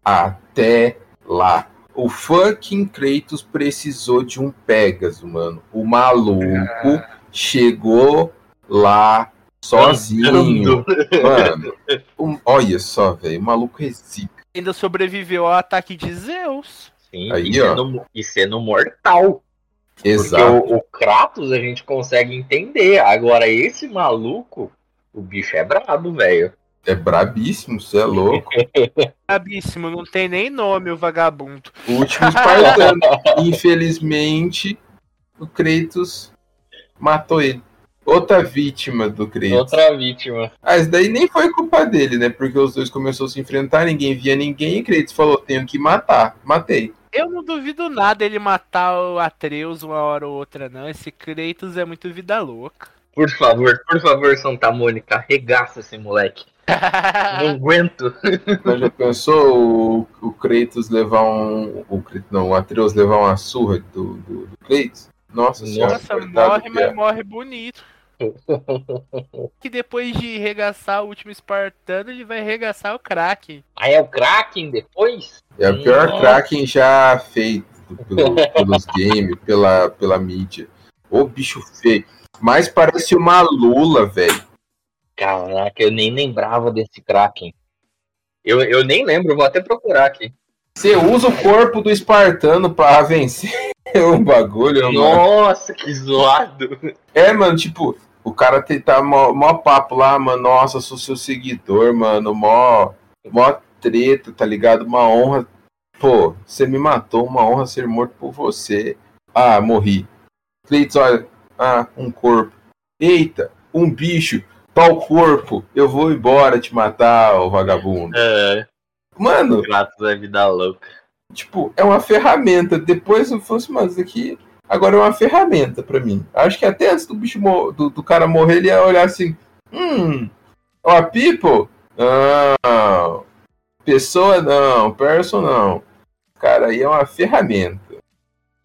até lá. O fucking Kratos precisou de um Pegasus, mano. O maluco chegou lá sozinho. Mano, um- olha só, velho. O maluco é zica. Ainda sobreviveu ao ataque de Zeus. Sim, Aí, e, ó. sendo, e sendo mortal. Porque Exato. o, o Kratos a gente consegue entender. Agora, esse maluco, o bicho é brabo, velho. É brabíssimo, você é louco. *laughs* Brabíssimo, não tem nem nome o vagabundo. O último espartano. *laughs* Infelizmente, o Kratos matou ele. Outra vítima do Kratos. Outra vítima. Ah, isso daí nem foi culpa dele, né? Porque os dois começaram a se enfrentar, ninguém via ninguém, e Kratos falou, tenho que matar. Matei. Eu não duvido nada ele matar o Atreus uma hora ou outra, não. Esse Kratos é muito vida louca. Por favor, por favor, Santa Mônica, arregaça esse moleque. Não *laughs* aguento. Mas já pensou o, o Kratos levar um. O, Kratos- não, o Atreus levar uma surra do, do, do Kratos? Nossa senhora. Nossa, coitado morre, mas é. morre bonito. *laughs* Que depois de regaçar o último espartano, ele vai regaçar o craque. Aí é o Kraken depois? É o pior Nossa. Kraken já feito pelo- pelos games, pela, pela mídia. Ô bicho feio. Mas parece uma lula, velho. Caraca, eu nem lembrava desse Kraken. Eu, eu nem lembro, vou até procurar aqui. Você usa o corpo do espartano pra vencer o *laughs* bagulho, mano. Nossa, que zoado. É, mano, tipo, o cara tá mó, mó papo lá, mano. Nossa, sou seu seguidor, mano. Mó, mó treta, tá ligado? Uma honra. Pô, você me matou, uma honra ser morto por você. Ah, morri. Cleiton, olha. Ah, um corpo. Eita, um bicho. Tal corpo. Eu vou embora te matar, ô vagabundo. É, Mano, Kratos é vida louca. tipo, é uma ferramenta. Depois eu fosse, mas isso aqui agora é uma ferramenta pra mim. Acho que até antes do bicho do, do cara morrer, ele ia olhar assim, hum, ó, people, não, pessoa não, person não. Cara, aí é uma ferramenta.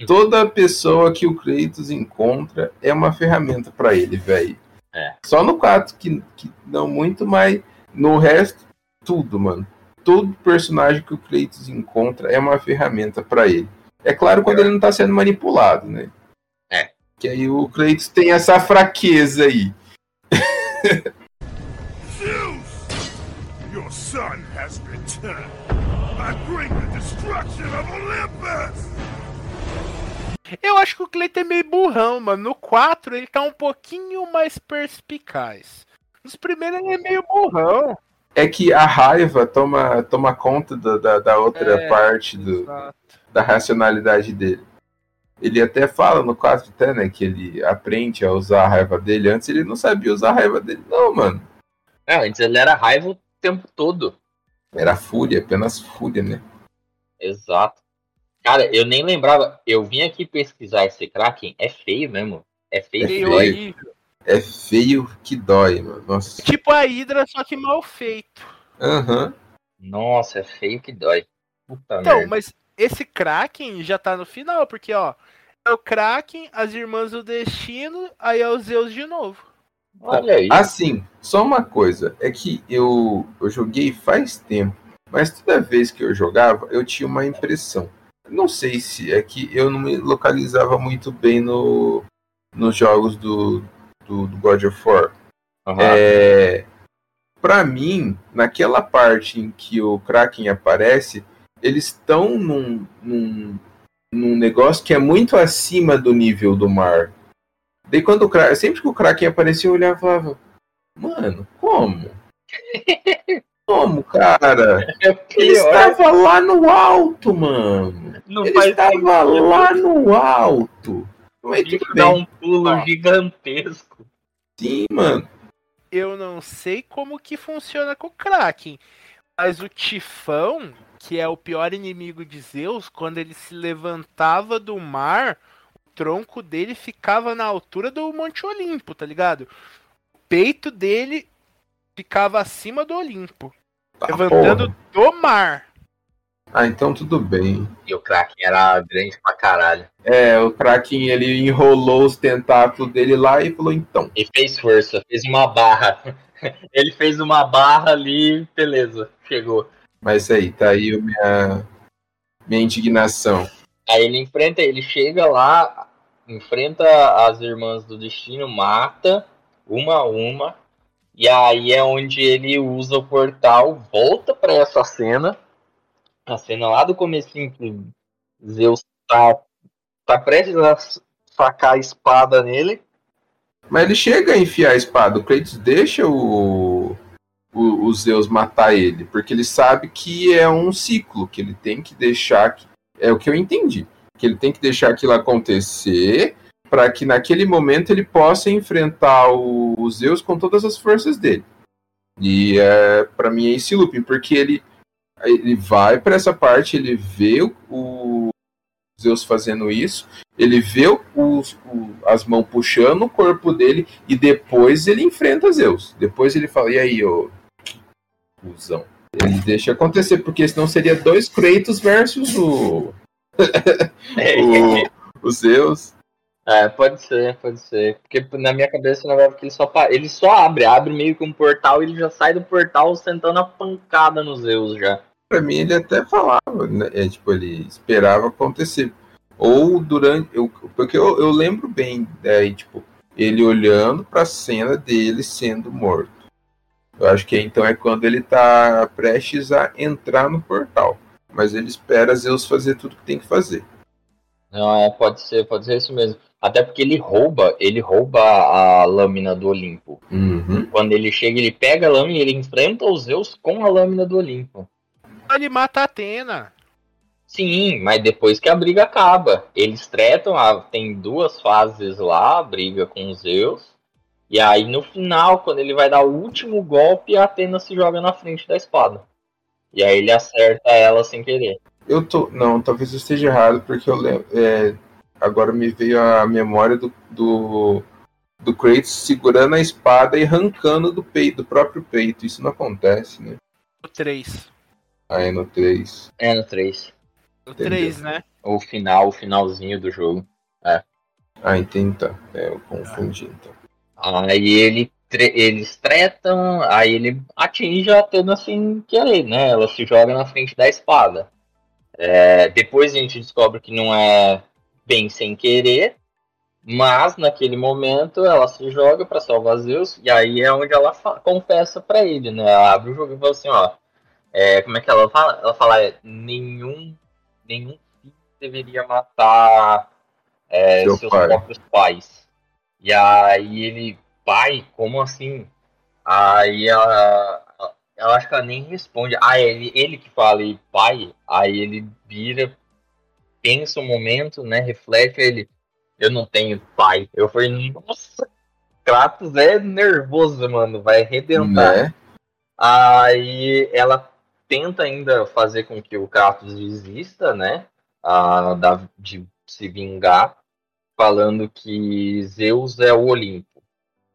Toda pessoa que o Kratos encontra é uma ferramenta pra ele, velho. É. Só no 4 que, que não muito, mas no resto, tudo, mano todo personagem que o Kratos encontra é uma ferramenta pra ele. É claro quando ele não tá sendo manipulado, né? É. Que aí o Kratos tem essa fraqueza aí. Zeus! Your son has returned. I bring the destruction of Olympus! Eu acho que o Cleiton é meio burrão, mano. No 4 ele tá um pouquinho mais perspicaz. Nos primeiros ele é meio burrão. É que a raiva toma, toma conta da, da, da outra É, parte do, da racionalidade dele. Ele até fala no 4 até, né, que ele aprende a usar a raiva dele. Antes ele não sabia usar a raiva dele, não, mano. É, antes ele era raiva o tempo todo. Era fúria, apenas fúria, né? Exato. Cara, eu nem lembrava. Eu vim aqui pesquisar esse Kraken. É feio mesmo. É feio. É feio. É feio que dói, mano. Nossa. Tipo a Hydra, só que mal feito. Aham. Nossa, é feio que dói. Puta Então, merda. mas esse Kraken já tá no final, porque ó, é o Kraken, as irmãs do destino, aí é o Zeus de novo. Olha aí. Assim, só uma coisa, é que eu, eu joguei faz tempo, mas toda vez que eu jogava, eu tinha uma impressão. Não sei se é que eu não me localizava muito bem no, nos jogos do, do, do God of War. Aham. É, para mim, naquela parte em que o Kraken aparece, eles estão num, num, num negócio que é muito acima do nível do mar. Daí quando o Kraken, sempre que o Kraken aparecia, eu olhava e falava, mano, como? *laughs* Como, cara? É Ele estava lá no alto, mano. Não Ele estava sentido. lá no alto. Mas Bicho tudo dá bem. um pulo Ó. gigantesco. Sim, mano. Eu não sei como que funciona com o Kraken, mas o Tifão, que é o pior inimigo de Zeus, quando ele se levantava do mar, o tronco dele ficava na altura do Monte Olimpo, tá ligado? O peito dele ficava acima do Olimpo, Tá, levantando porra. do mar. Ah, então tudo bem. E o Kraken era grande pra caralho. É, o Kraken ele enrolou os tentáculos dele lá e falou: então. E fez força, fez uma barra. *laughs* Ele fez uma barra ali, beleza, chegou. Mas aí, tá aí a minha, minha indignação. Aí ele enfrenta, ele chega lá, enfrenta as irmãs do destino, mata uma a uma. E aí é onde ele usa o portal, volta pra essa cena. A cena lá do comecinho que Zeus tá, tá prestes a sacar a espada nele. Mas ele chega a enfiar a espada. O Kratos deixa o, o, o Zeus matar ele, porque ele sabe que é um ciclo, que ele tem que deixar. É o que eu entendi. Que ele tem que deixar aquilo acontecer para que naquele momento ele possa enfrentar o, o Zeus com todas as forças dele. E é, para mim é esse looping, porque ele, ele vai para essa parte, ele vê o, o Zeus fazendo isso, ele vê o- os- o- as mãos puxando o corpo dele e depois ele enfrenta Zeus. Depois ele fala, e aí, ô cuzão? Ele deixa acontecer, porque senão seria dois Kratos versus o, *laughs* o, o Zeus. É, pode ser, pode ser. Porque na minha cabeça eu lembrava que ele só, ele só abre, abre meio que um portal e ele já sai do portal sentando a pancada nos Zeus já. Pra mim, ele até falava, né? É, tipo, ele esperava acontecer. Ou durante. Eu, porque eu, eu lembro bem, daí, tipo, ele olhando pra cena dele sendo morto. Eu acho que então é quando ele tá prestes a entrar no portal. Mas ele espera Zeus fazer tudo que tem que fazer. Não, é, pode ser, pode ser isso mesmo. Até porque ele rouba, ele rouba a lâmina do Olimpo. Uhum. Quando ele chega, ele pega a lâmina e ele enfrenta os Zeus com a lâmina do Olimpo. Ele mata a Atena. Sim, mas depois que a briga acaba, eles tretam, a- tem duas fases lá, a briga com os Zeus. E aí no final, quando ele vai dar o último golpe, a Atena se joga na frente da espada. E aí ele acerta ela sem querer. Eu tô. Não, talvez eu esteja errado, porque eu lembro. é, agora me veio a memória do, do, do Kratos segurando a espada e arrancando do peito, do próprio peito. Isso não acontece, né? O 3. Aí no 3. É no 3. O Entendeu. 3, né? O final, o finalzinho do jogo. Ah, entendi. Tá. É, eu confundi então. Aí ele, eles tretam, aí ele atinge a Atena sem querer, né? Ela se joga na frente da espada. É, depois a gente descobre que não é bem sem querer, mas naquele momento ela se joga pra salvar Zeus, e aí é onde ela confessa pra ele, né? Ela abre o jogo e fala assim, ó. é, como é que ela fala? Ela fala, é, nenhum, nenhum filho deveria matar é, Seu seus pai. próprios pais. E aí ele, pai, como assim? Aí ela, ela acho que ela nem responde. Ah, é ele, ele que fala, e pai, aí ele vira, pensa um momento, né? Reflete ele, eu não tenho pai. Eu falei, nossa, Kratos é nervoso, mano, vai arrebentar. Né? Aí ela tenta ainda fazer com que o Kratos desista, né? A, da, de se vingar, falando que Zeus é o Olimpo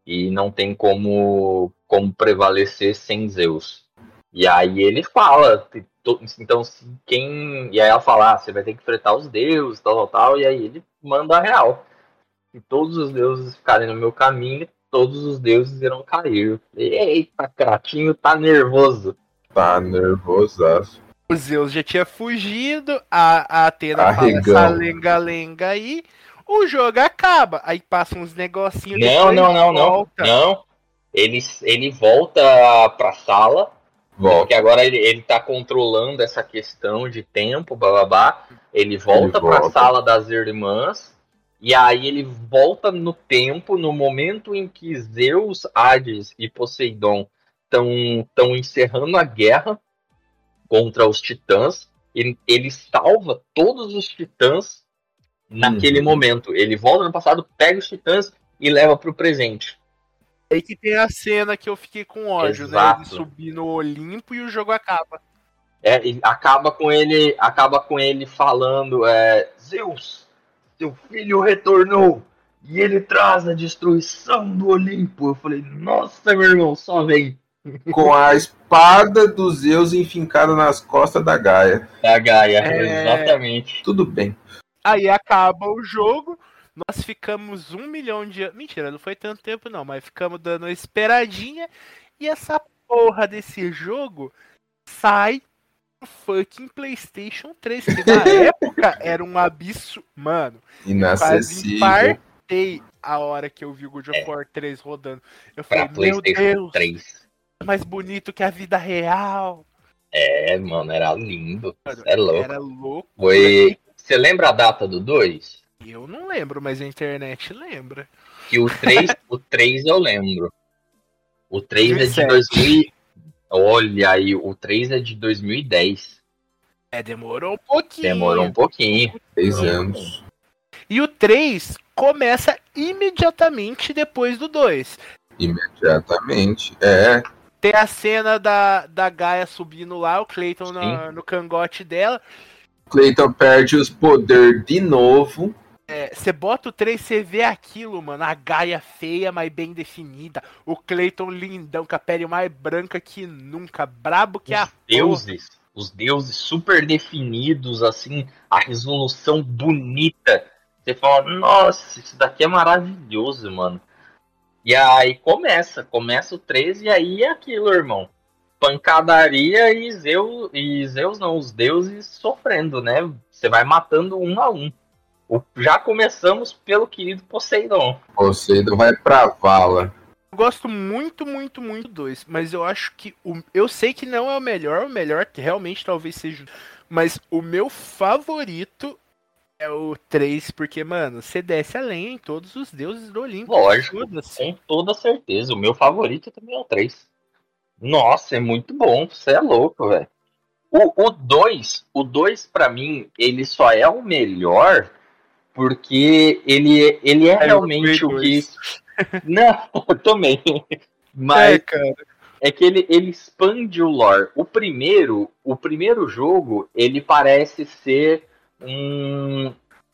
e não tem como, como prevalecer sem Zeus. E aí ele fala, então se quem. E aí ela fala, ah, você vai ter que enfrentar os deuses, tal, tal, tal, e aí ele manda a real. Se todos os deuses ficarem no meu caminho, todos os deuses irão cair. Eita, Kratinho tá nervoso. Tá nervosaço. O Zeus já tinha fugido, a, a Atena Arregão. fala essa lenga-lenga aí, o jogo acaba. Aí passa uns negocinhos. Não, não, não, não. volta. Não. Ele, ele volta pra sala, Volta. porque agora ele, ele tá controlando essa questão de tempo, bababá. Ele volta Ele pra volta. sala das irmãs, e aí ele volta no tempo, no momento em que Zeus, Hades e Poseidon estão encerrando a guerra contra os titãs. E ele salva todos os titãs naquele Uhum. momento. Ele volta no passado, pega os titãs e leva pro presente. Aí que tem a cena que eu fiquei com ódio, né? Exato. Ele subir no Olimpo e o jogo acaba. É, e acaba com ele, acaba com ele falando, é, Zeus, seu filho retornou e ele traz a destruição do Olimpo. Eu falei, nossa, meu irmão, só vem *laughs* Com a espada dos Zeus enfincada nas costas da Gaia. da Gaia, É. exatamente. Tudo bem. Aí acaba o jogo, nós ficamos um milhão de anos. Mentira, não foi tanto tempo não, mas ficamos dando uma esperadinha. E essa porra desse jogo sai pro fucking PlayStation 3, que na *laughs* época era um absurdo. Mano, quase Inacessível. infartei a hora que eu vi o God of War 3 rodando. Eu Pra falei, meu PlayStation Deus, 3. é mais bonito que a vida real. É, mano, era lindo. É louco. Era louco. Foi. Você lembra a data do 2? Eu não lembro, mas a internet lembra. Que o 3, *laughs* o 3 eu lembro. O 3 é de 2007. 2000. Olha aí, o 3 é de 2010. É, demorou um pouquinho. Demorou um pouquinho. Seis anos. E o 3 começa imediatamente depois do 2. Imediatamente. É. Tem a cena da, da Gaia subindo lá, o Clayton na- no cangote dela. Clayton perde os poderes de novo. É, Você bota o 3, você vê aquilo, mano. A Gaia feia, mas bem definida. O Clayton lindão, com a pele mais branca que nunca. Brabo que a Os deuses, os deuses super definidos, assim, a resolução bonita. Você fala, nossa, isso daqui é maravilhoso, mano. E aí começa, começa o 13 e aí é aquilo, irmão. Pancadaria e Zeus, e Zeus não, os deuses sofrendo, né? Você vai matando um a um. Já começamos pelo querido Poseidon. Poseidon vai pra vala. Eu gosto muito, muito, muito do 2, mas eu acho que o, eu sei que não é o melhor, o melhor que realmente talvez seja, mas o meu favorito é o 3, porque mano, você desce além em todos os deuses do Olimpo. Lógico. Com toda certeza. O meu favorito também é o 3. Nossa, é muito bom. Você é louco, velho. O 2, o 2 pra mim, ele só é o melhor porque ele, ele é eu realmente o que. *laughs* Não, eu também. É, Mas cara. é que ele, ele expande o lore. O primeiro, o primeiro jogo, ele parece ser um, um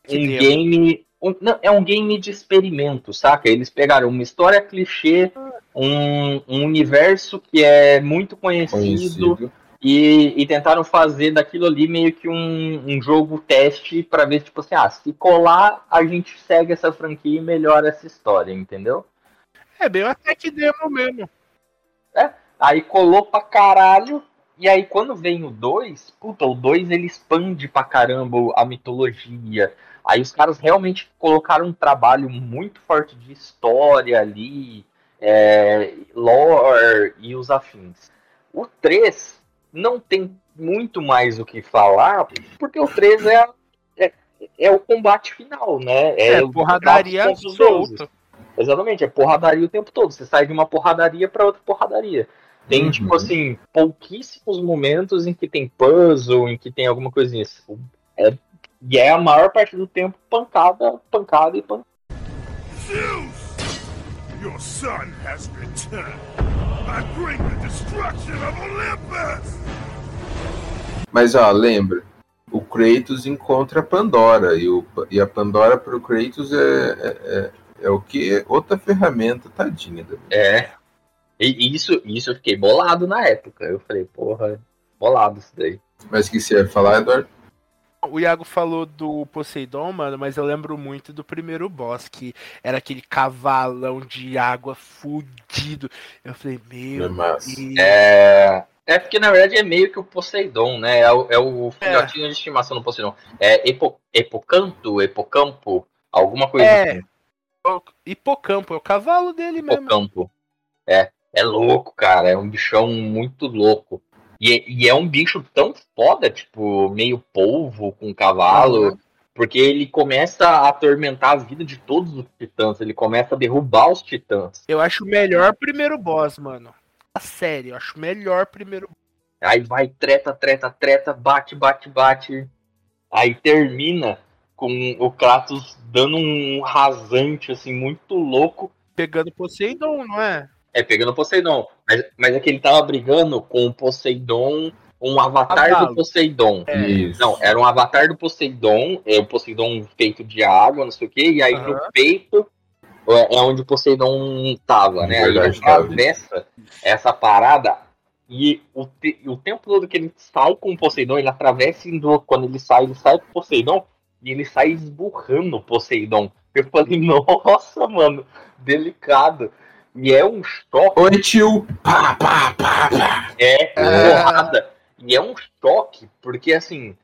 game. Um- não, é um game de experimento, saca? Eles pegaram uma história clichê, um, um universo que é muito conhecido, Conhecido. E, e tentaram fazer daquilo ali meio que um, um jogo teste pra ver, tipo assim, ah, se colar, a gente segue essa franquia e melhora essa história, entendeu? É bem até que demo mesmo. Aí colou pra caralho. E aí quando vem o 2, puta, o 2 ele expande pra caramba a mitologia. Aí os caras realmente colocaram um trabalho muito forte de história ali, é, lore e os afins. O 3 não tem muito mais o que falar, porque o 3 é, a- é, é o combate final, né? É, o porradaria solta. Exatamente, é porradaria o tempo todo. Você sai de uma porradaria pra outra porradaria. Tem, Uhum. tipo assim, pouquíssimos momentos em que tem puzzle, em que tem alguma coisinha. É, e é a maior parte do tempo pancada, pancada e pancada. Zeus! Your son has returned. I bring the destruction of Olympus! Mas ó, lembra, o Kratos encontra a Pandora e, o, e a Pandora pro Kratos é, é, é, é o que? Outra ferramenta, tadinha. Da... É. E e isso, isso eu fiquei bolado na época. Eu falei, porra, bolado isso daí. Mas o que você ia falar, Eduardo? O Iago falou do Poseidon, mano, mas eu lembro muito do primeiro boss, que era aquele cavalão de água fudido. Eu falei, meu É. Deus. É. É porque na verdade é meio que o Poseidon, né? É o, é o filhotinho de estimação do Poseidon. É Epo, Epocanto, Epocampo, alguma coisa É. assim. O Hipocampo, é o cavalo dele mesmo. Hipocampo. É, é louco, cara. É um bichão muito louco. E, é- e é um bicho tão foda, tipo, meio polvo com cavalo. Porque ele começa a atormentar a vida de todos os titãs. Ele começa a derrubar os titãs. Eu acho o melhor primeiro boss, mano. A sério, eu acho o melhor primeiro Aí vai, treta, treta, treta, bate, bate, bate. Aí termina com o Kratos dando um rasante, assim, muito louco. pegando Poseidon, não é? É, pegando Poseidon. Mas, mas é que ele tava brigando com o Poseidon, um avatar Cavalo. do Poseidon. É. Isso. Não, era um avatar do Poseidon, é o Poseidon feito de água, não sei o quê, e aí no Aham. peito é é onde o Poseidon tava, né? Aí ele atravessa essa parada e o, te- o tempo todo que ele sai com o Poseidon, ele atravessa indo, quando ele sai, ele sai com o Poseidon e ele sai esburrando o Poseidon. Eu falei, *laughs* nossa, mano, delicado. E é um choque. Oi, tio! Pá, pá, pá, pá. É, É. porrada. E é um choque, porque assim.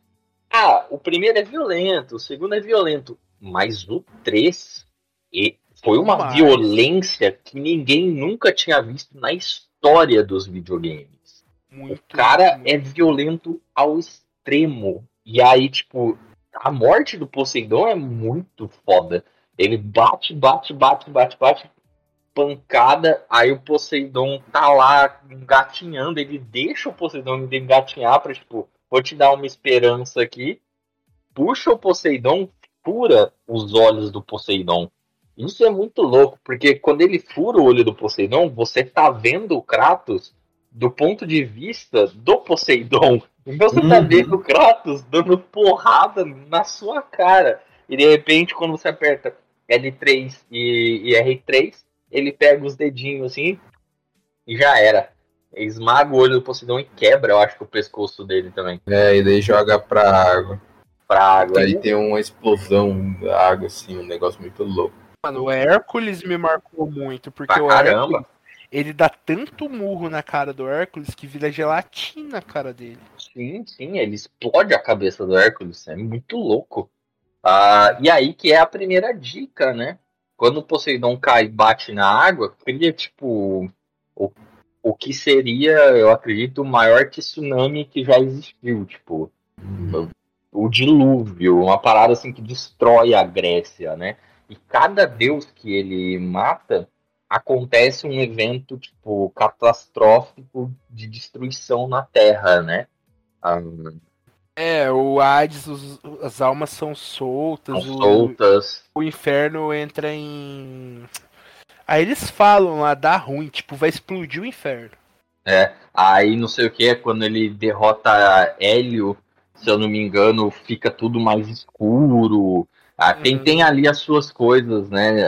Ah, o primeiro é violento, o segundo é violento. Mas o 3 e foi uma Mais. violência que ninguém nunca tinha visto na história dos videogames. Muito. O cara muito. é violento ao extremo. E aí, tipo, a morte do Poseidon é muito foda. Ele bate, bate, bate, bate, bate, pancada. Aí o Poseidon tá lá engatinhando. Ele deixa o Poseidon engatinhar pra, tipo, vou te dar uma esperança aqui. Puxa o Poseidon, fura os olhos do Poseidon. Isso é muito louco, porque quando ele fura o olho do Poseidon, você tá vendo o Kratos do ponto de vista do Poseidon. Então *laughs* você tá Uhum. vendo o Kratos dando porrada na sua cara. E de repente, quando você aperta L3 e, e R3, ele pega os dedinhos assim e já era. Esmaga o olho do Poseidon e quebra, eu acho que o pescoço dele também. É, e daí joga pra água. pra água. Aí tem uma explosão da água, assim, um negócio muito louco. Mano, o Hércules me marcou muito, porque Pra o caramba. Hércules, ele dá tanto murro na cara do Hércules que vira gelatina a cara dele. Sim, sim, ele explode a cabeça do Hércules, é muito louco. Ah, e aí que é a primeira dica, né? Quando o Poseidon cai e bate na água, cria, tipo, o, o que seria, eu acredito, o maior tsunami que já existiu, tipo, o dilúvio, uma parada assim que destrói a Grécia, né? E cada deus que ele mata, acontece um evento, tipo, catastrófico de destruição na Terra, né? Ah, É, o Hades, os- as almas são soltas, são o, soltas. o inferno entra em. Aí eles falam lá, dá ruim, tipo, vai explodir o inferno. É, aí não sei o que, quando ele derrota Hélio, se eu não me engano, fica tudo mais escuro. Ah, tem, Uhum. tem ali as suas coisas, né?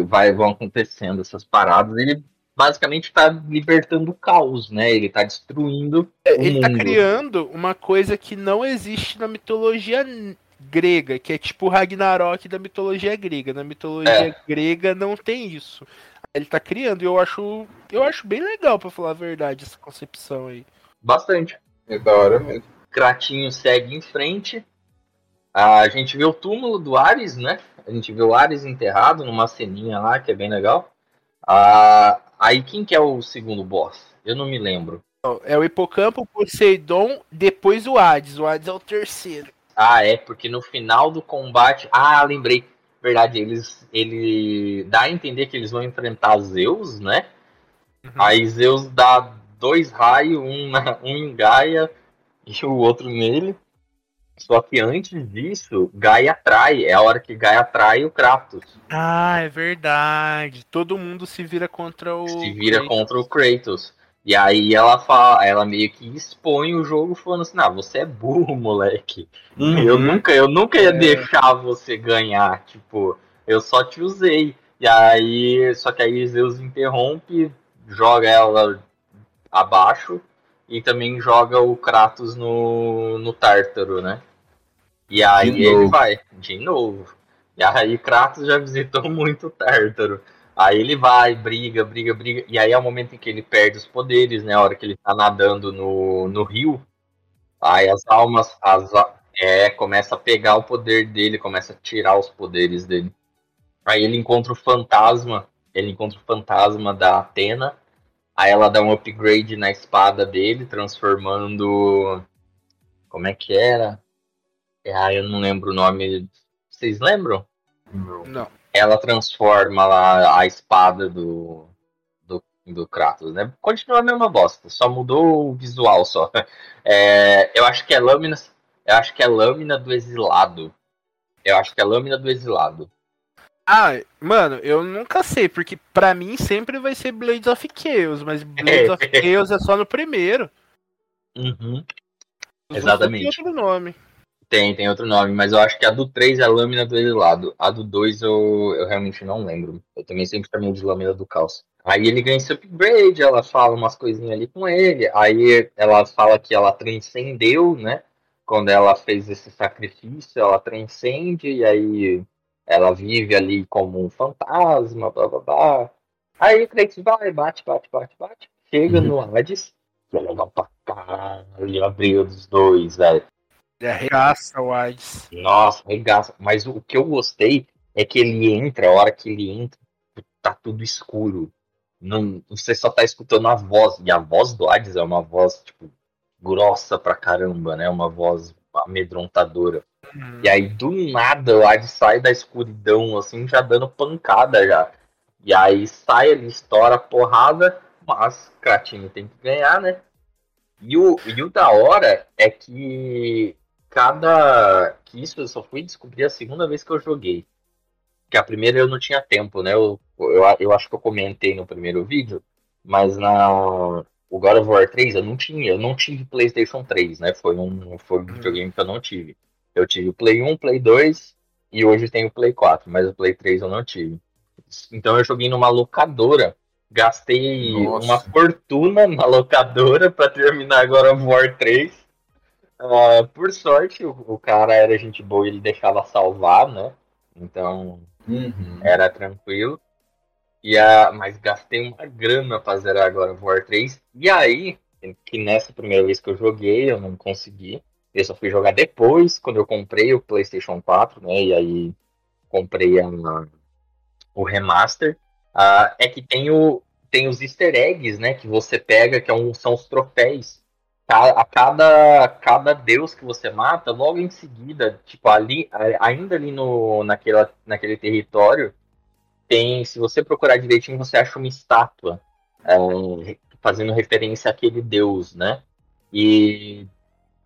ah, vai, vão acontecendo essas paradas. Ele basicamente tá libertando o caos, né? Ele tá destruindo o Ele tá mundo. criando uma coisa que não existe na mitologia grega, que é tipo o Ragnarok da mitologia grega. Na mitologia É. grega não tem isso. Ele tá criando e eu acho, eu acho bem legal, pra falar a verdade, essa concepção aí. Bastante. É da hora mesmo. Kratinho segue em frente. A gente vê o túmulo do Ares, né? A gente vê o Ares enterrado numa ceninha lá, que é bem legal. Ah, aí quem que é o segundo boss? Eu não me lembro. É o Hipocampo, o Poseidon, depois o Hades. O Hades é o terceiro. Ah, é, porque no final do combate. Ah, lembrei. Verdade, eles. Ele dá a entender que eles vão enfrentar Zeus, né? Aí Zeus dá dois raios, um, na- um em Gaia e o outro nele. Só que antes disso, Gaia trai. É a hora que Gaia trai o Kratos. Ah, é verdade. Todo mundo se vira contra o. Se vira Kratos. contra o Kratos. E aí ela fala, ela meio que expõe o jogo falando assim, ah, você é burro, moleque. Eu nunca, eu nunca ia É. deixar você ganhar, tipo, eu só te usei. E aí, só que aí Zeus interrompe, joga ela abaixo e também joga o Kratos no, no Tártaro, né? E aí De ele novo. vai, de novo. E aí Kratos já visitou *laughs* muito o Tártaro. Aí ele vai, briga, briga, briga. E aí é o momento em que ele perde os poderes, né? A hora que ele tá nadando no, no rio. Aí as almas, as, a- é, começa a pegar o poder dele, começa a tirar os poderes dele. Aí ele encontra o fantasma, ele encontra o fantasma da Atena. Aí ela dá um upgrade na espada dele, transformando. Como é que era? Ah, eu não lembro o nome. Vocês lembram? Não. ela transforma lá a espada do, do, do Kratos, né? Continua a mesma bosta, só mudou o visual só. *laughs* É, eu acho que é lâmina. Eu acho que é lâmina do exilado. Eu acho que é lâmina do exilado. Ah, mano, eu nunca sei, porque pra mim sempre vai ser Blades of Chaos, mas Blades of *laughs* Chaos é só no primeiro. Uhum. Os Exatamente. têm outro nome. Tem, tem outro nome, mas eu acho que a do 3 é a lâmina do exilado. A do 2 eu, eu realmente não lembro. Eu também sempre chamei de lâmina do caos. Aí ele ganha esse upgrade, ela fala umas coisinhas ali com ele. Aí ela fala que ela transcendeu, né? Quando ela fez esse sacrifício, ela transcende e aí ela vive ali como um fantasma, blá blá blá. Aí o Kratos vai, bate, bate, bate, bate. Chega no Hades. Que é legal pra caralho a briga dos dois, velho. Ele arregaça o Hades. Nossa, regaça. Mas o que eu gostei é que ele entra, a hora que ele entra, tá tudo escuro. Não, você só tá escutando a voz. E a voz do Hades é uma voz, tipo, grossa pra caramba, né? Uma voz amedrontadora. E aí, do nada, o Hades sai da escuridão, assim, já dando pancada já. E aí sai ele, estoura a porrada, mas Kratinho tem que ganhar, né? E o, e o da hora é que cada. Que isso eu só fui descobrir a segunda vez que eu joguei. Que a primeira eu não tinha tempo, né? Eu, eu, eu acho que eu comentei no primeiro vídeo, mas na. O God of War 3 eu não tinha, eu não tive PlayStation 3, né? Foi um, foi um videogame que eu não tive. Eu tive o Play 1, Play 2 e hoje tenho o Play 4, mas o Play 3 eu não tive. Então eu joguei numa locadora. Gastei Nossa. uma fortuna na locadora pra terminar agora o War 3. Ah, por sorte, o, o cara era gente boa e ele deixava salvar, né? Então Uhum. era tranquilo. E a, mas gastei uma grana pra zerar agora o War 3. E aí, que nessa primeira vez que eu joguei, eu não consegui. Eu só fui jogar depois, quando eu comprei o PlayStation 4, né? E aí comprei a, o remaster. Ah, é que tem, o, tem os easter eggs, né? Que você pega, que é um- são os troféus. A cada, cada deus que você mata, logo em seguida, tipo, ali, a- ainda ali no, naquela, naquele território, tem, se você procurar direitinho, você acha uma estátua é, fazendo referência àquele deus, né? E,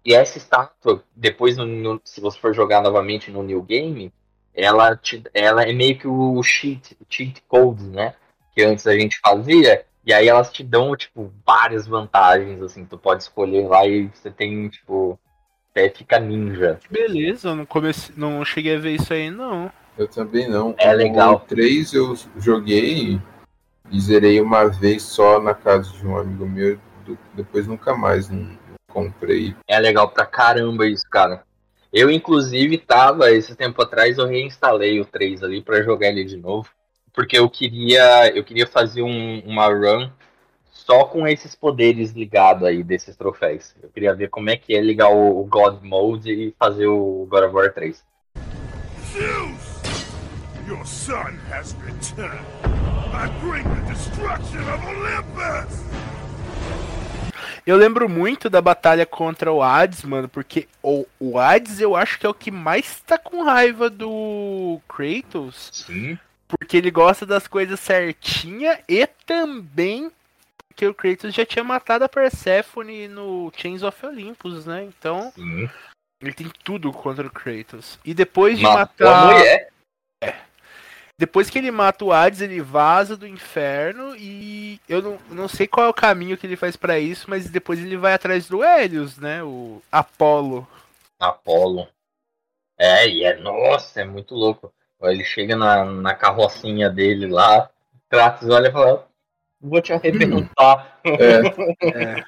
e essa estátua, depois, no- no- se você for jogar novamente no New Game, ela, te, ela é meio que o cheat, o cheat code, né? Que antes a gente fazia, e aí elas te dão, tipo, várias vantagens, assim, tu pode escolher lá e você tem, tipo, até fica ninja. Beleza, eu não, comecei, não cheguei a ver isso aí, não. Eu também não. É legal. O 3 eu joguei e zerei uma vez só na casa de um amigo meu. Depois nunca mais não comprei. É legal pra caramba isso, cara. Eu, inclusive, tava, esse tempo atrás, eu reinstalei o 3 ali pra jogar ele de novo. Porque eu queria. Eu queria fazer um- uma run só com esses poderes ligados aí desses troféus. Eu queria ver como é que é ligar o, o God Mode e fazer o God of War 3. Zeus! Your son has returned. I bring the destruction of Olympus! Eu lembro muito da batalha contra o Hades, mano, porque o, o Hades eu acho que é o que mais tá com raiva do Kratos, Sim. porque ele gosta das coisas certinha e também porque o Kratos já tinha matado a Persephone no Chains of Olympus, né? Então, Sim. ele tem tudo contra o Kratos. E depois de Matou a matar mulher. Depois que ele mata o Hades, ele vaza do inferno e eu não, não sei qual é o caminho que ele faz pra isso, mas depois ele vai atrás do Helios, né? O Apolo. Apolo. É, e é, nossa, é muito louco. Ele chega na, na carrocinha dele lá, Kratos olha e fala, vou te arrebentar. *laughs* É,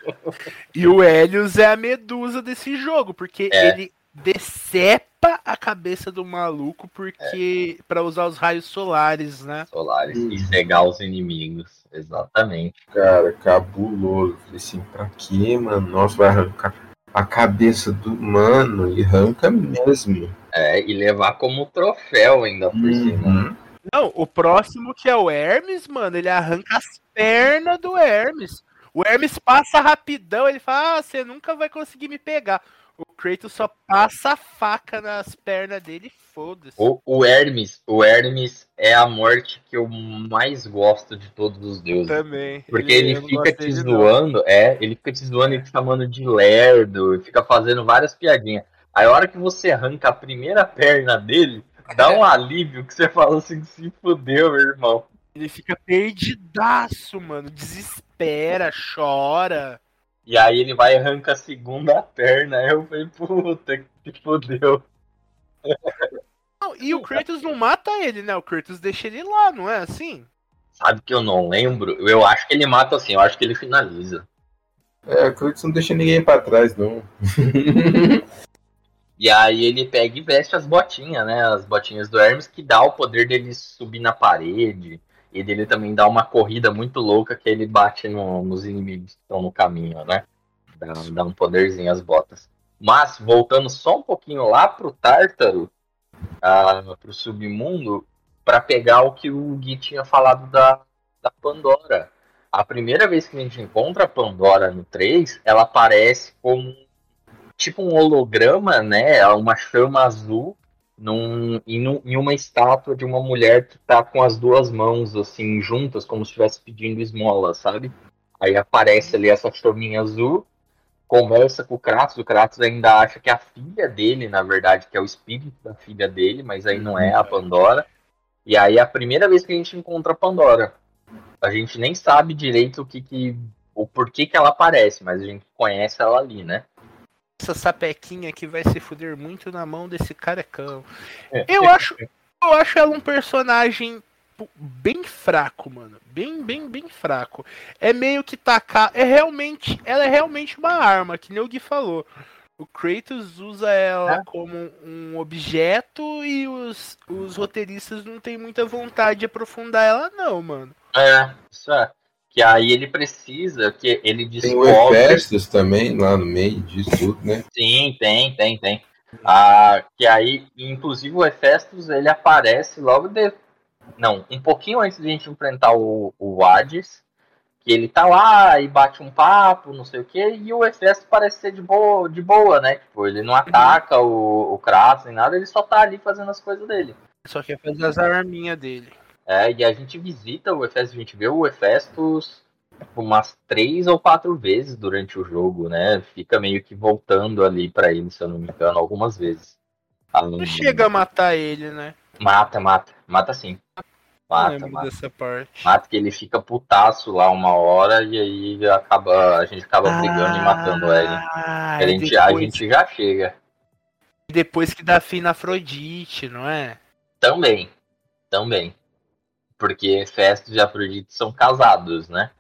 E o Helios é a medusa desse jogo, porque É. ele decepa a cabeça do maluco porque para usar os raios solares, né? Solares e cegar os inimigos. Exatamente. cara, cabuloso. Falei assim, pra quê, mano? Nossa, vai arrancar a cabeça do mano e arranca mesmo. É, e levar como troféu ainda por cima. Uhum. Não, o próximo que é o Hermes, mano, ele arranca as pernas do Hermes. O Hermes passa rapidão, ele fala: Ah, você nunca vai conseguir me pegar. O Kratos só passa a faca nas pernas dele e foda-se. O, o Hermes, o Hermes é a morte que eu mais gosto de todos os deuses. Também. Porque ele, não fica te não. zoando, é, ele fica te zoando e te chamando de lerdo, e fica fazendo várias piadinhas. Aí a hora que você arranca a primeira perna dele, dá um *laughs* alívio que você fala assim, se fudeu, meu irmão. Ele fica perdidaço, mano. Desespera, chora. E aí ele vai e arranca a segunda perna. Aí eu falei, puta, que fudeu. Não, e o Kratos não mata ele, né? O Kratos deixa ele lá, não é assim? Sabe que eu não lembro? Eu acho que ele mata assim, eu acho que ele finaliza. É, o Kratos não deixa ninguém pra trás, não. *laughs* E aí ele pega e veste as botinhas, né? As botinhas do Hermes, que dá o poder dele subir na parede. E dele também dá uma corrida muito louca que ele bate no- nos inimigos que estão no caminho, né? Dá, dá um poderzinho às botas. Mas, voltando só um pouquinho lá pro Tártaro, ah, pro submundo, para pegar o que o Gui tinha falado da, da Pandora. A primeira vez que a gente encontra a Pandora no 3, ela aparece como tipo um holograma, né? Uma chama azul num, em, em uma estátua de uma mulher que tá com as duas mãos assim juntas, como se estivesse pedindo esmola, sabe? Aí aparece ali essa chaminha azul, conversa com o Kratos, o Kratos ainda acha que é a filha dele, na verdade, que é o espírito da filha dele, mas aí não é a Pandora. E aí é a primeira vez que a gente encontra a Pandora. A gente nem sabe direito o que que o porquê que ela aparece, mas a gente conhece ela ali, né? Essa sapequinha que vai se fuder muito na mão desse carecão. Eu acho, eu acho ela um personagem bem fraco, mano. Bem, bem, bem fraco. É meio que tacar. É realmente. Ela é realmente uma arma, que nem o Gui falou. O Kratos usa ela É. como um objeto e os, os roteiristas não tem muita vontade de aprofundar ela, não, mano. É, isso é. Que aí ele precisa, que ele Tem o descobre. Hefestos também lá no meio disso tudo, né? Sim, tem, tem, tem. Ah, que aí, inclusive o Hefestos, ele aparece logo de. Não, um pouquinho antes de a gente enfrentar o, o Hades, que ele tá lá e bate um papo, não sei o que, e o Hefestos parece ser de boa, de boa, né? Tipo, ele não ataca o, o Kratos nem nada, ele só tá ali fazendo as coisas dele. Só quer fazer as arminhas dele. É, e a gente visita o Hefestos, a gente vê o Hefestos umas três ou quatro vezes durante o jogo, né? Fica meio que voltando ali pra ele, se eu não me engano, algumas vezes. Ah, Não chega a matar ele, né? Mata, mata. Mata sim. Mata, mata. dessa parte. Mata que ele fica putaço lá uma hora e aí acaba, a gente acaba brigando e matando ele. Ah, A e gente, a depois, gente já chega. depois que dá fim na Afrodite, não é? Também. Também. Porque Festus e Afrodite são casados, né?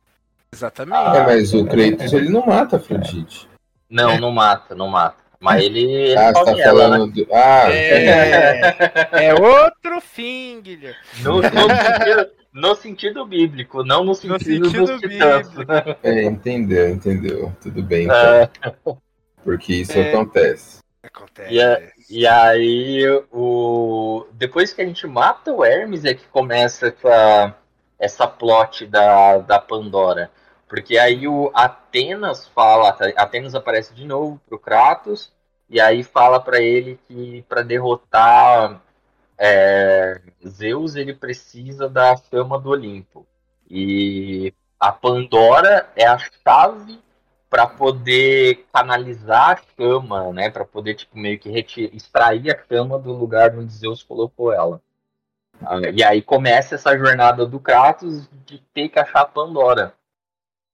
Exatamente. É, mas o Kratos ele não mata Afrodite. Não, não mata, não mata. Mas ele, ele ah, você tá ela, né? falando do. Ah, É, é outro fim, Guilherme. No, no sentido, no sentido bíblico, não no sentido, sentido dos titãs. é, entendeu, entendeu. Tudo bem, então, É, porque isso É. acontece. Acontece. E é- E aí, o... depois que a gente mata o Hermes, é que começa essa, essa plot da, da Pandora. Porque aí o Atenas fala, Atenas aparece de novo pro Kratos, e aí fala pra ele que para derrotar é, Zeus ele precisa da chama do Olimpo. E a Pandora é a chave para poder canalizar a chama, né? Para poder tipo meio que reti- extrair a chama do lugar onde Zeus colocou ela. Ah, e aí começa essa jornada do Kratos de ter que achar Pandora.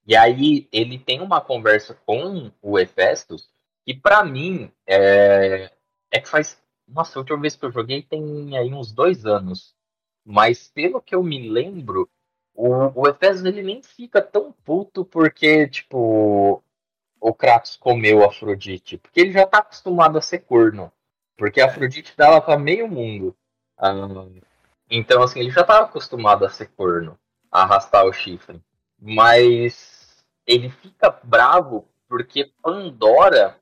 E aí ele tem uma conversa com o Hefestos que para mim é, é que faz nossa, a última vez que eu joguei tem aí uns dois anos. Mas pelo que eu me lembro, o, o ele nem fica tão puto porque, tipo, o Kratos comeu a Afrodite. Porque ele já tá acostumado a ser corno. Porque a Afrodite dava pra meio mundo. Ah, então, assim, ele já tava acostumado a ser corno, a arrastar o chifre. Mas ele fica bravo porque Pandora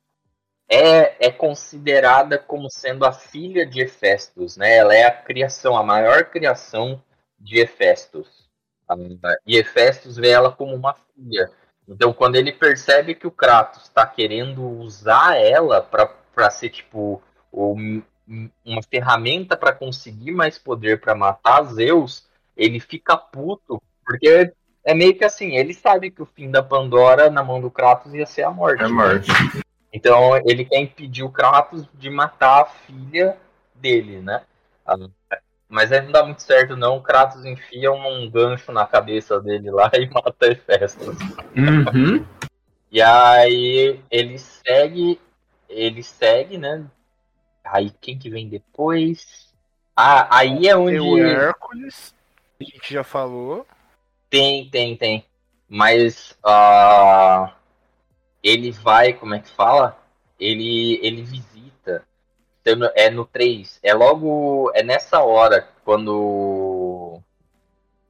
é, é considerada como sendo a filha de Hefestos, né? Ela é a criação, a maior criação de Hefestos. Ah, E Hefestos vê ela como uma filha. Então, quando ele percebe que o Kratos está querendo usar ela para ser tipo um- uma ferramenta para conseguir mais poder para matar Zeus, ele fica puto, porque é meio que assim, ele sabe que o fim da Pandora na mão do Kratos ia ser a morte. É morte. Então ele quer impedir o Kratos de matar a filha dele, né? Mas aí não dá muito certo não, o Kratos enfia um gancho na cabeça dele lá *laughs* e mata Hefestos. Uhum. E aí ele segue, ele segue, né? Aí quem que vem depois? Ah, aí é onde Tem o Hércules, a gente já falou. tem, tem, tem. Mas ah, ele vai, como é que fala? Ele, ele visita. Então, no- É no 3. É logo. É nessa hora, quando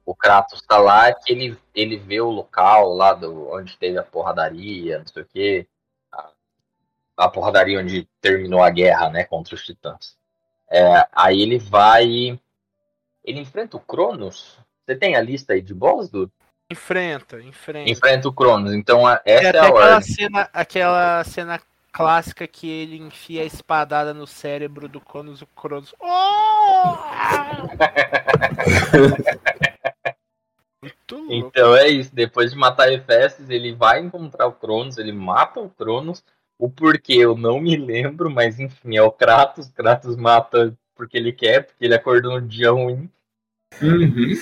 o Kratos tá lá, que ele, ele vê o local lá do, onde teve a porradaria, não sei o quê. A, a porradaria onde terminou a guerra, né, contra os titãs. É, aí ele vai. Ele enfrenta o Cronos. Você tem a lista aí de boss, do Enfrenta, enfrenta. Enfrenta o Cronos. Então a- essa até é a aquela ordem. cena, aquela cena clássica que ele enfia a espadada no cérebro do Cronos, o Cronos. Oh! *laughs* Muito louco. Então é isso. Depois de matar Hefestes, ele vai encontrar o Cronos, ele mata o Cronos. O porquê eu não me lembro, mas enfim, é o Kratos. Kratos mata porque ele quer, porque ele acordou no dia ruim. Uhum.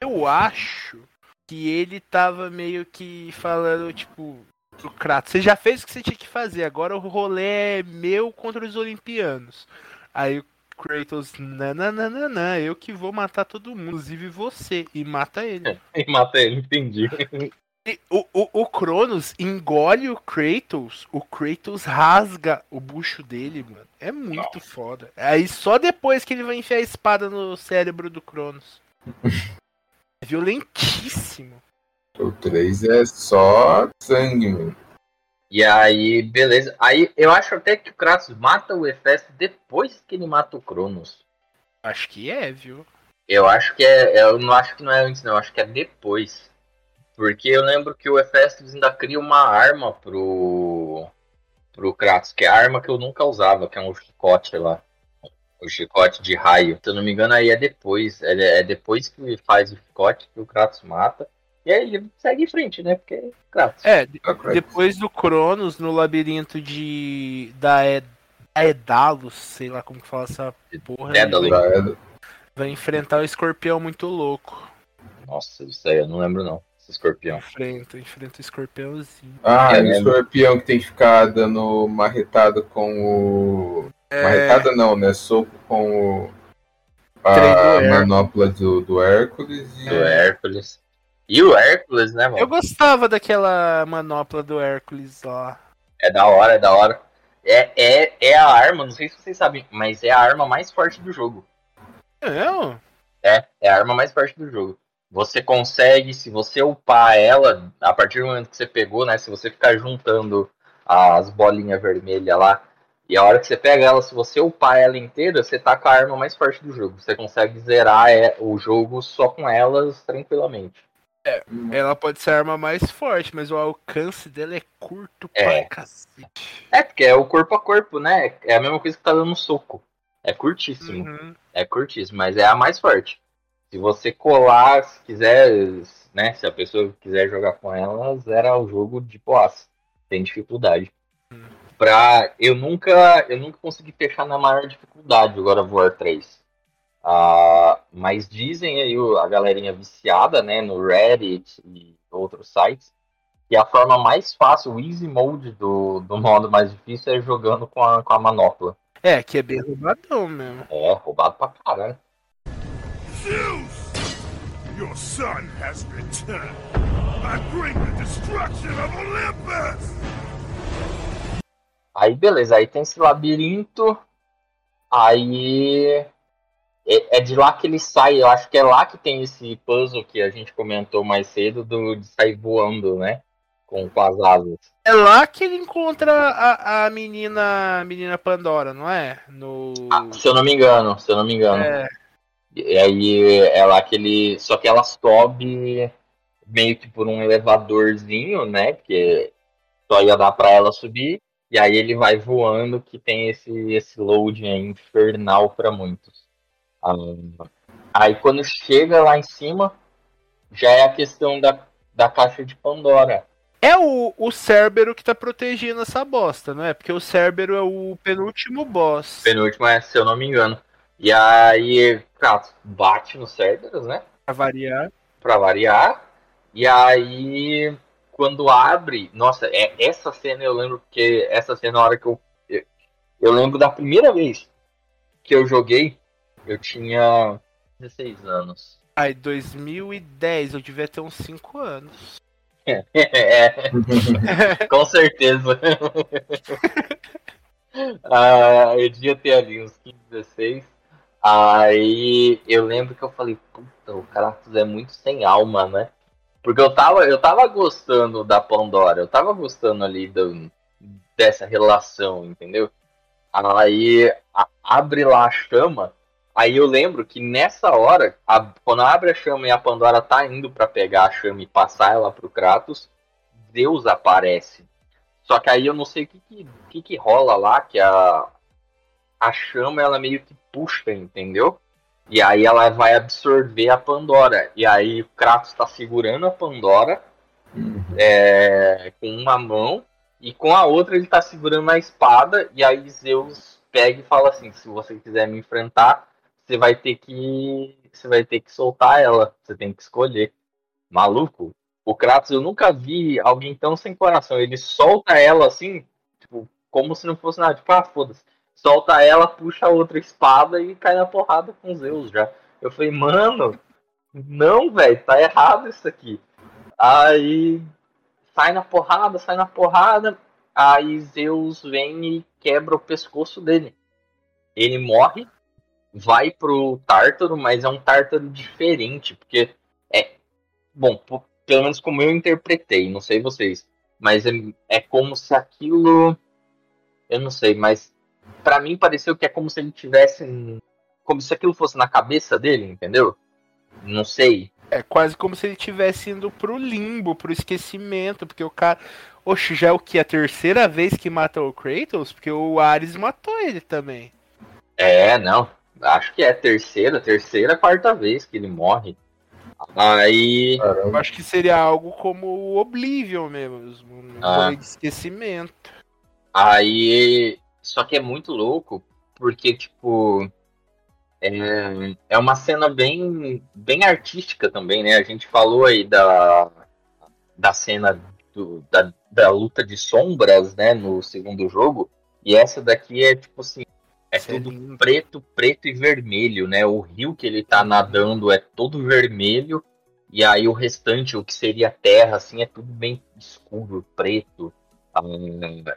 Eu acho que ele tava meio que falando, tipo, Kratos, você já fez o que você tinha que fazer, agora o rolê é meu contra os olimpianos. Aí o Kratos, nananana, eu que vou matar todo mundo, inclusive você, e mata ele. *laughs* E mata ele, entendi. E O, o, o Cronos engole o Kratos, o Kratos rasga o bucho dele, mano. É muito foda. Aí só depois que ele vai enfiar a espada no cérebro do Cronos. É *laughs* violentíssimo. O 3 é só sangue, mano. E aí, beleza. Aí eu acho até que o Kratos mata o Hefesto depois que ele mata o Cronos. Acho que é, viu? Eu acho que é. Eu não acho que não é antes, não. Eu acho que é depois. Porque eu lembro que o Hefestos ainda cria uma arma pro. pro Kratos, que é a arma que eu nunca usava, que é um chicote lá. O chicote de raio. Se eu não me engano, aí é depois. É, é depois que ele faz o chicote que o Kratos mata. E aí ele segue em frente, né? Porque é Kratos. É, de- Tá depois do Cronos, no labirinto de. da Ed- Aedalos, sei lá como que fala essa porra. ele Dédalo. vai, vai enfrentar o escorpião muito louco. Nossa, isso aí eu não lembro não. Esse escorpião. Enfrenta, enfrenta o escorpiãozinho. Ah, É, o né? escorpião que tem que ficar dando marretada com o. É, Marretada não, né? Soco com o. A manopla do, do Hércules e. Do Hércules. E o Hércules, né, mano? eu gostava daquela manopla do Hércules lá. É da hora, é da hora. É, é, é a arma, não sei se vocês sabem, mas é a arma mais forte do jogo. Não, É, é a arma mais forte do jogo. Você consegue, se você upar ela, a partir do momento que você pegou, né? Se você ficar juntando as bolinhas vermelhas lá, e a hora que você pega ela, se você upar ela inteira, você tá com a arma mais forte do jogo. Você consegue zerar é, o jogo só com elas tranquilamente. Ela pode ser a arma mais forte, mas o alcance dela é curto É. pra cacete. É, porque é o corpo a corpo, né? É a mesma coisa que tá dando soco. É curtíssimo. Uhum. É curtíssimo, mas é a mais forte. Se você colar, se quiser, né? Se a pessoa quiser jogar com ela, zera o jogo de boas. Tem dificuldade. Pra, eu nunca eu nunca consegui fechar na maior dificuldade agora War 3. Ah, mas dizem aí a galerinha viciada, né, no Reddit e outros sites, que a forma mais fácil, o easy mode do, do *laughs* modo mais difícil é jogando com a, com a manopla. É, que é bem roubadão mesmo. É, roubado pra caralho. Zeus! Your son has returned. I bring the destruction of Olympus! Aí beleza, aí tem esse labirinto. Aí é, é de lá que ele sai. Eu acho que é lá que tem esse puzzle que a gente comentou mais cedo do, de sair voando, né? Com, com as asas. É lá que ele encontra a, a menina a menina Pandora, não é? No. Ah, se eu não me engano, se eu não me engano. é, E aí é lá que ele. Só que ela sobe meio que por um elevadorzinho, né? Que só ia dar pra ela subir. E aí ele vai voando, que tem esse, esse load aí infernal pra muitos. Ah, aí quando chega lá em cima, já é a questão da, da caixa de Pandora. é o, o Cérbero que tá protegendo essa bosta, não é? Porque o Cérbero é o penúltimo boss. Penúltimo é, se eu não me engano. E aí, Kratos bate no Cerberus, né? Pra variar. pra variar. E aí, quando abre, nossa, é essa cena eu lembro porque essa cena na hora que eu eu, eu lembro da primeira vez que eu joguei, eu tinha 16 anos. Ai, 2010, eu devia ter uns 5 anos. É, *laughs* com certeza. *laughs* ah, eu devia ter ali uns 15, 16. Aí eu lembro que eu falei, puta, o Kratos é muito sem alma, né? Porque eu tava, eu tava gostando da Pandora, eu tava gostando ali do, dessa relação, entendeu? Aí a- abre lá a chama, aí eu lembro que nessa hora, a- quando abre a chama e a Pandora tá indo pra pegar a chama e passar ela pro Kratos, Deus aparece. Só que aí eu não sei o que que, que, que rola lá, que a, a chama ela meio que puxa, entendeu? E aí ela vai absorver a Pandora. E aí o Kratos tá segurando a Pandora é, com uma mão e com a outra ele tá segurando a espada. E aí Zeus pega e fala assim: se você quiser me enfrentar, você vai ter que. Você vai ter que soltar ela. Você tem que escolher. Maluco, o Kratos eu nunca vi alguém tão sem coração. Ele solta ela assim, tipo, como se não fosse nada. Tipo, ah, foda-se. Solta ela, puxa a outra espada e cai na porrada com Zeus já. Eu falei, mano, não, velho, tá errado isso aqui. Aí sai na porrada, sai na porrada. Aí Zeus vem e quebra o pescoço dele. Ele morre, vai pro Tártaro, mas é um Tártaro diferente, porque é. Bom, pelo menos como eu interpretei, não sei vocês. Mas é, é como se aquilo. Eu não sei, mas pra mim pareceu que é como se ele tivesse. Como se aquilo fosse na cabeça dele, entendeu? Não sei. É quase como se ele tivesse indo pro limbo, pro esquecimento, porque o cara. Oxe, já é o que? A terceira vez que mata o Kratos? Porque o Ares matou ele também. É, não. Acho que é a terceira, terceira, quarta vez que ele morre. Aí. Eu acho que seria algo como o Oblivion mesmo, um Ah. de esquecimento. Aí. Só que é muito louco, porque, tipo. É, é uma cena bem, bem artística também, né? A gente falou aí da, da cena do- da, da luta de sombras, né? No segundo jogo. E essa daqui é, tipo assim. É é tudo preto, preto e vermelho, né? O rio que ele tá nadando é todo vermelho. E aí o restante, o que seria terra, assim, é tudo bem escuro, preto.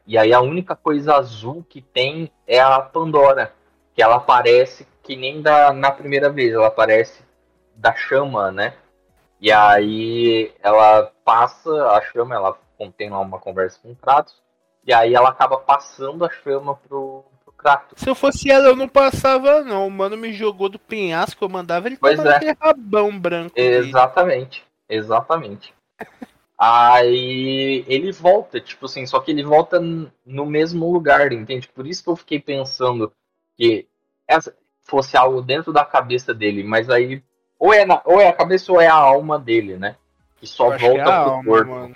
E aí a única coisa azul que tem é a Pandora, que ela aparece que nem da, na primeira vez, ela aparece da chama, né? E aí ela passa a chama, ela contém lá uma conversa com o Kratos, e aí ela acaba passando a chama pro, Kratos. Se eu fosse ela, eu não passava, não. O mano me jogou do penhasco, eu mandava ele Pois tomar é. rabão branco. dele. Exatamente, exatamente. *laughs* Aí ele volta, tipo assim, só que ele volta no mesmo lugar, entende? Por isso que eu fiquei pensando que essa fosse algo dentro da cabeça dele, mas aí ou é, na- ou é a cabeça ou é a alma dele, né? Que só acho que é volta pro alma, corpo. mano.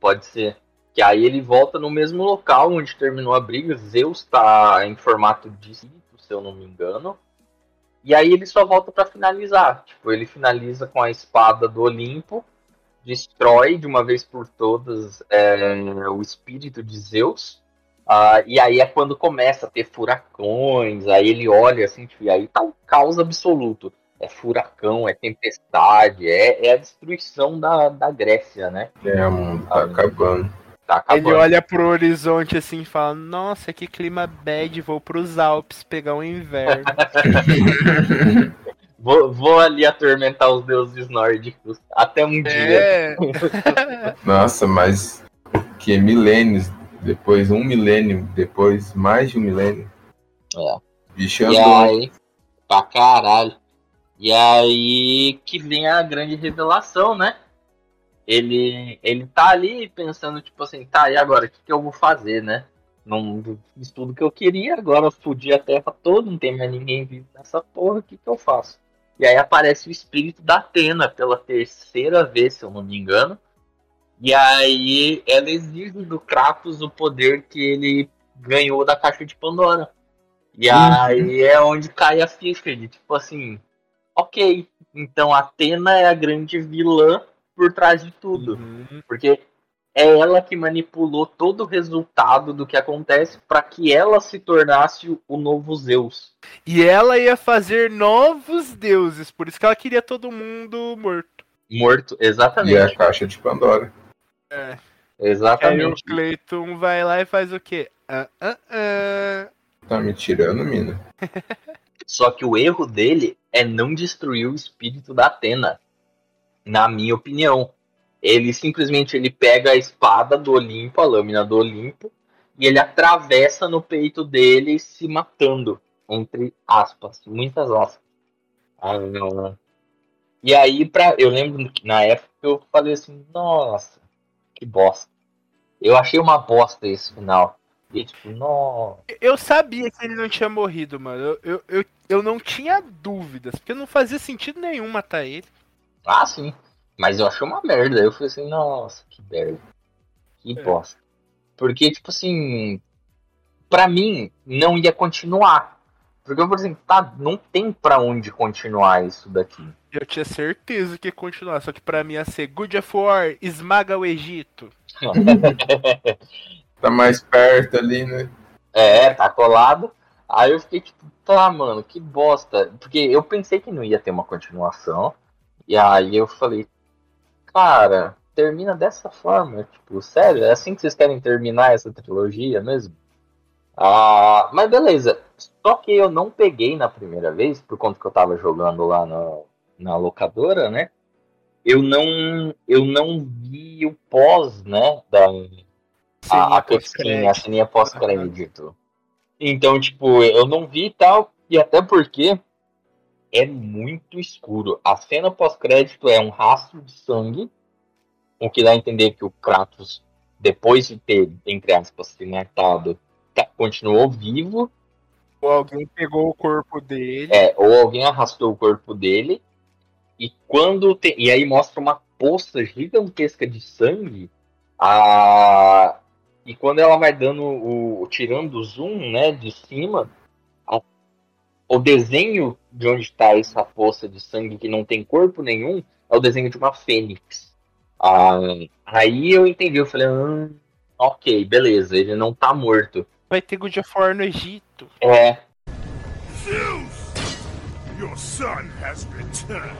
Pode ser. Que aí ele volta no mesmo local onde terminou a briga. Zeus tá em formato de espírito, se eu não me engano. E aí ele só volta pra finalizar. Tipo, ele finaliza com a espada do Olimpo, destrói de uma vez por todas é, o espírito de Zeus. Ah, e aí é quando começa a ter furacões. Aí ele olha assim, tipo, e aí tá um caos absoluto. É furacão, é tempestade, é, é a destruição da, da Grécia, né? É, o mundo tá acabando. Tá acabando. Ele olha pro horizonte assim e fala: Nossa, que clima bad, vou pros Alpes pegar o inverno. *laughs* Vou, vou ali atormentar os deuses nórdicos. Até um dia. é. *laughs* Nossa, mas o que? Milênios depois, um milênio depois, mais de um milênio. É. Bicho E aí, pra caralho. E aí que vem a grande revelação, né? Ele, ele tá ali pensando, tipo assim, tá, e agora? O que, que eu vou fazer, né? Não fiz tudo que eu queria, agora eu fudi a terra toda, não tem mais ninguém vivo nessa porra, o que, que eu faço? E aí aparece o espírito da Atena pela terceira vez, se eu não me engano. E aí ela exige do Kratos o poder que ele ganhou da caixa de Pandora. E aí é onde cai a ficha de tipo assim, ok, então a Atena é a grande vilã por trás de tudo. Uhum. Porque é ela que manipulou todo o resultado do que acontece para que ela se tornasse o- novo Zeus. E ela ia fazer novos deuses, por isso que ela queria todo mundo morto. Morto, E a exatamente. caixa de Pandora. É. Aí o Exatamente. Cleiton vai lá e faz o quê? Ah, ah, ah. Tá me tirando, mina. *laughs* Só que o erro dele é não destruir o espírito da Atena. Na minha opinião. Ele simplesmente ele pega a espada do Olimpo, a lâmina do Olimpo, e ele atravessa no peito dele, se matando. Entre aspas, muitas aspas. Ah, E aí, pra, eu lembro que na época eu falei assim, nossa, que bosta. Eu achei uma bosta esse final. E tipo, nossa. Eu sabia que ele não tinha morrido, mano. Eu, eu, eu, eu não tinha dúvidas, porque não fazia sentido nenhum matar ele. Ah, sim. Mas eu achei uma merda. Eu falei assim, nossa, que merda. Que É. bosta. Porque, tipo assim, pra mim, não ia continuar. Porque eu falei assim, tá, não tem pra onde continuar isso daqui. Eu tinha certeza que ia continuar, só que pra mim ia ser Good of War, esmaga o Egito. *laughs* Tá mais perto ali, né? É, tá colado. Aí eu fiquei tipo, tá, mano, que bosta. Porque eu pensei que não ia ter uma continuação. E aí eu falei, cara, termina dessa forma. Tipo, sério, é assim que vocês querem terminar essa trilogia mesmo? Ah, mas beleza. Só que eu não peguei na primeira vez, por conta que eu tava jogando lá no, na locadora, né? Eu não, eu não vi o pós, né? Da, a, a cutscene, a ceninha pós-crédito. Então, tipo, eu não vi e tal, e até porque é muito escuro. A cena pós-crédito é um rastro de sangue, o que dá a entender que o Kratos, depois de ter, entre aspas, se matado, tá, continuou vivo. Ou alguém pegou o corpo dele. É, ou alguém arrastou o corpo dele. E quando tem, e aí mostra uma poça gigantesca de sangue. A, e quando ela vai dando o. tirando o zoom, né, de cima, o desenho de onde está essa poça de sangue que não tem corpo nenhum é o desenho de uma fênix. Ah, aí eu entendi, eu falei, hum, ok, beleza, ele não tá morto. Vai ter God of War no Egito. É. Zeus! Your son has returned.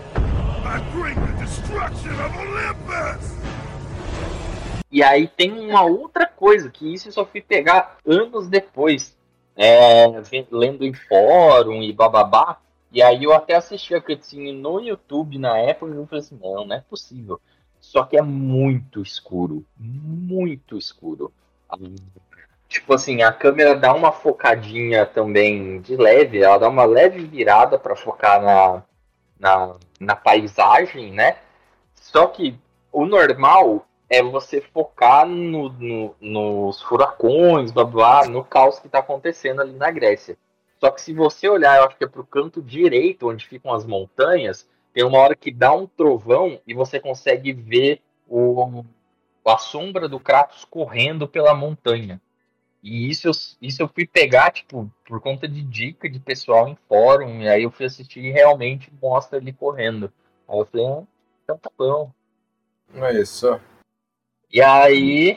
I bring the destruction of Olympus! E aí tem uma outra coisa, que isso eu só fui pegar anos depois. É, lendo em fórum e bababá. E aí eu até assisti a cutscene no YouTube na época e eu falei assim, não, não é possível. Só que é muito escuro. Muito escuro. Tipo assim, a câmera dá uma focadinha também de leve, ela dá uma leve virada para focar na, na, na paisagem, né? Só que o normal é você focar no, no, nos furacões, blá, blá, no caos que está acontecendo ali na Grécia. Só que se você olhar, eu acho que é o canto direito, onde ficam as montanhas, tem uma hora que dá um trovão e você consegue ver o, a sombra do Kratos correndo pela montanha. E isso eu, isso eu fui pegar, tipo, por conta de dica de pessoal em fórum, e aí eu fui assistir e realmente mostra ele correndo. Aí eu falei, ah, então tá bom. É isso. E aí,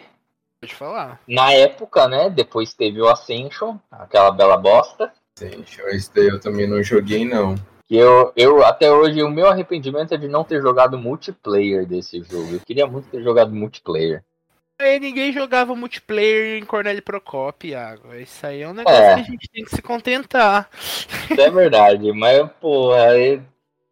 Pode falar. na época, né, depois teve o Ascension, aquela bela bosta, Sim, esse daí eu também não joguei, não. que eu, eu até hoje, o meu arrependimento é de não ter jogado multiplayer desse jogo. Eu queria muito ter jogado multiplayer. E ninguém jogava multiplayer em Cornélio Procopio, Iago. Isso aí é um negócio É. que a gente tem que se contentar. Isso é verdade, mas, pô, aí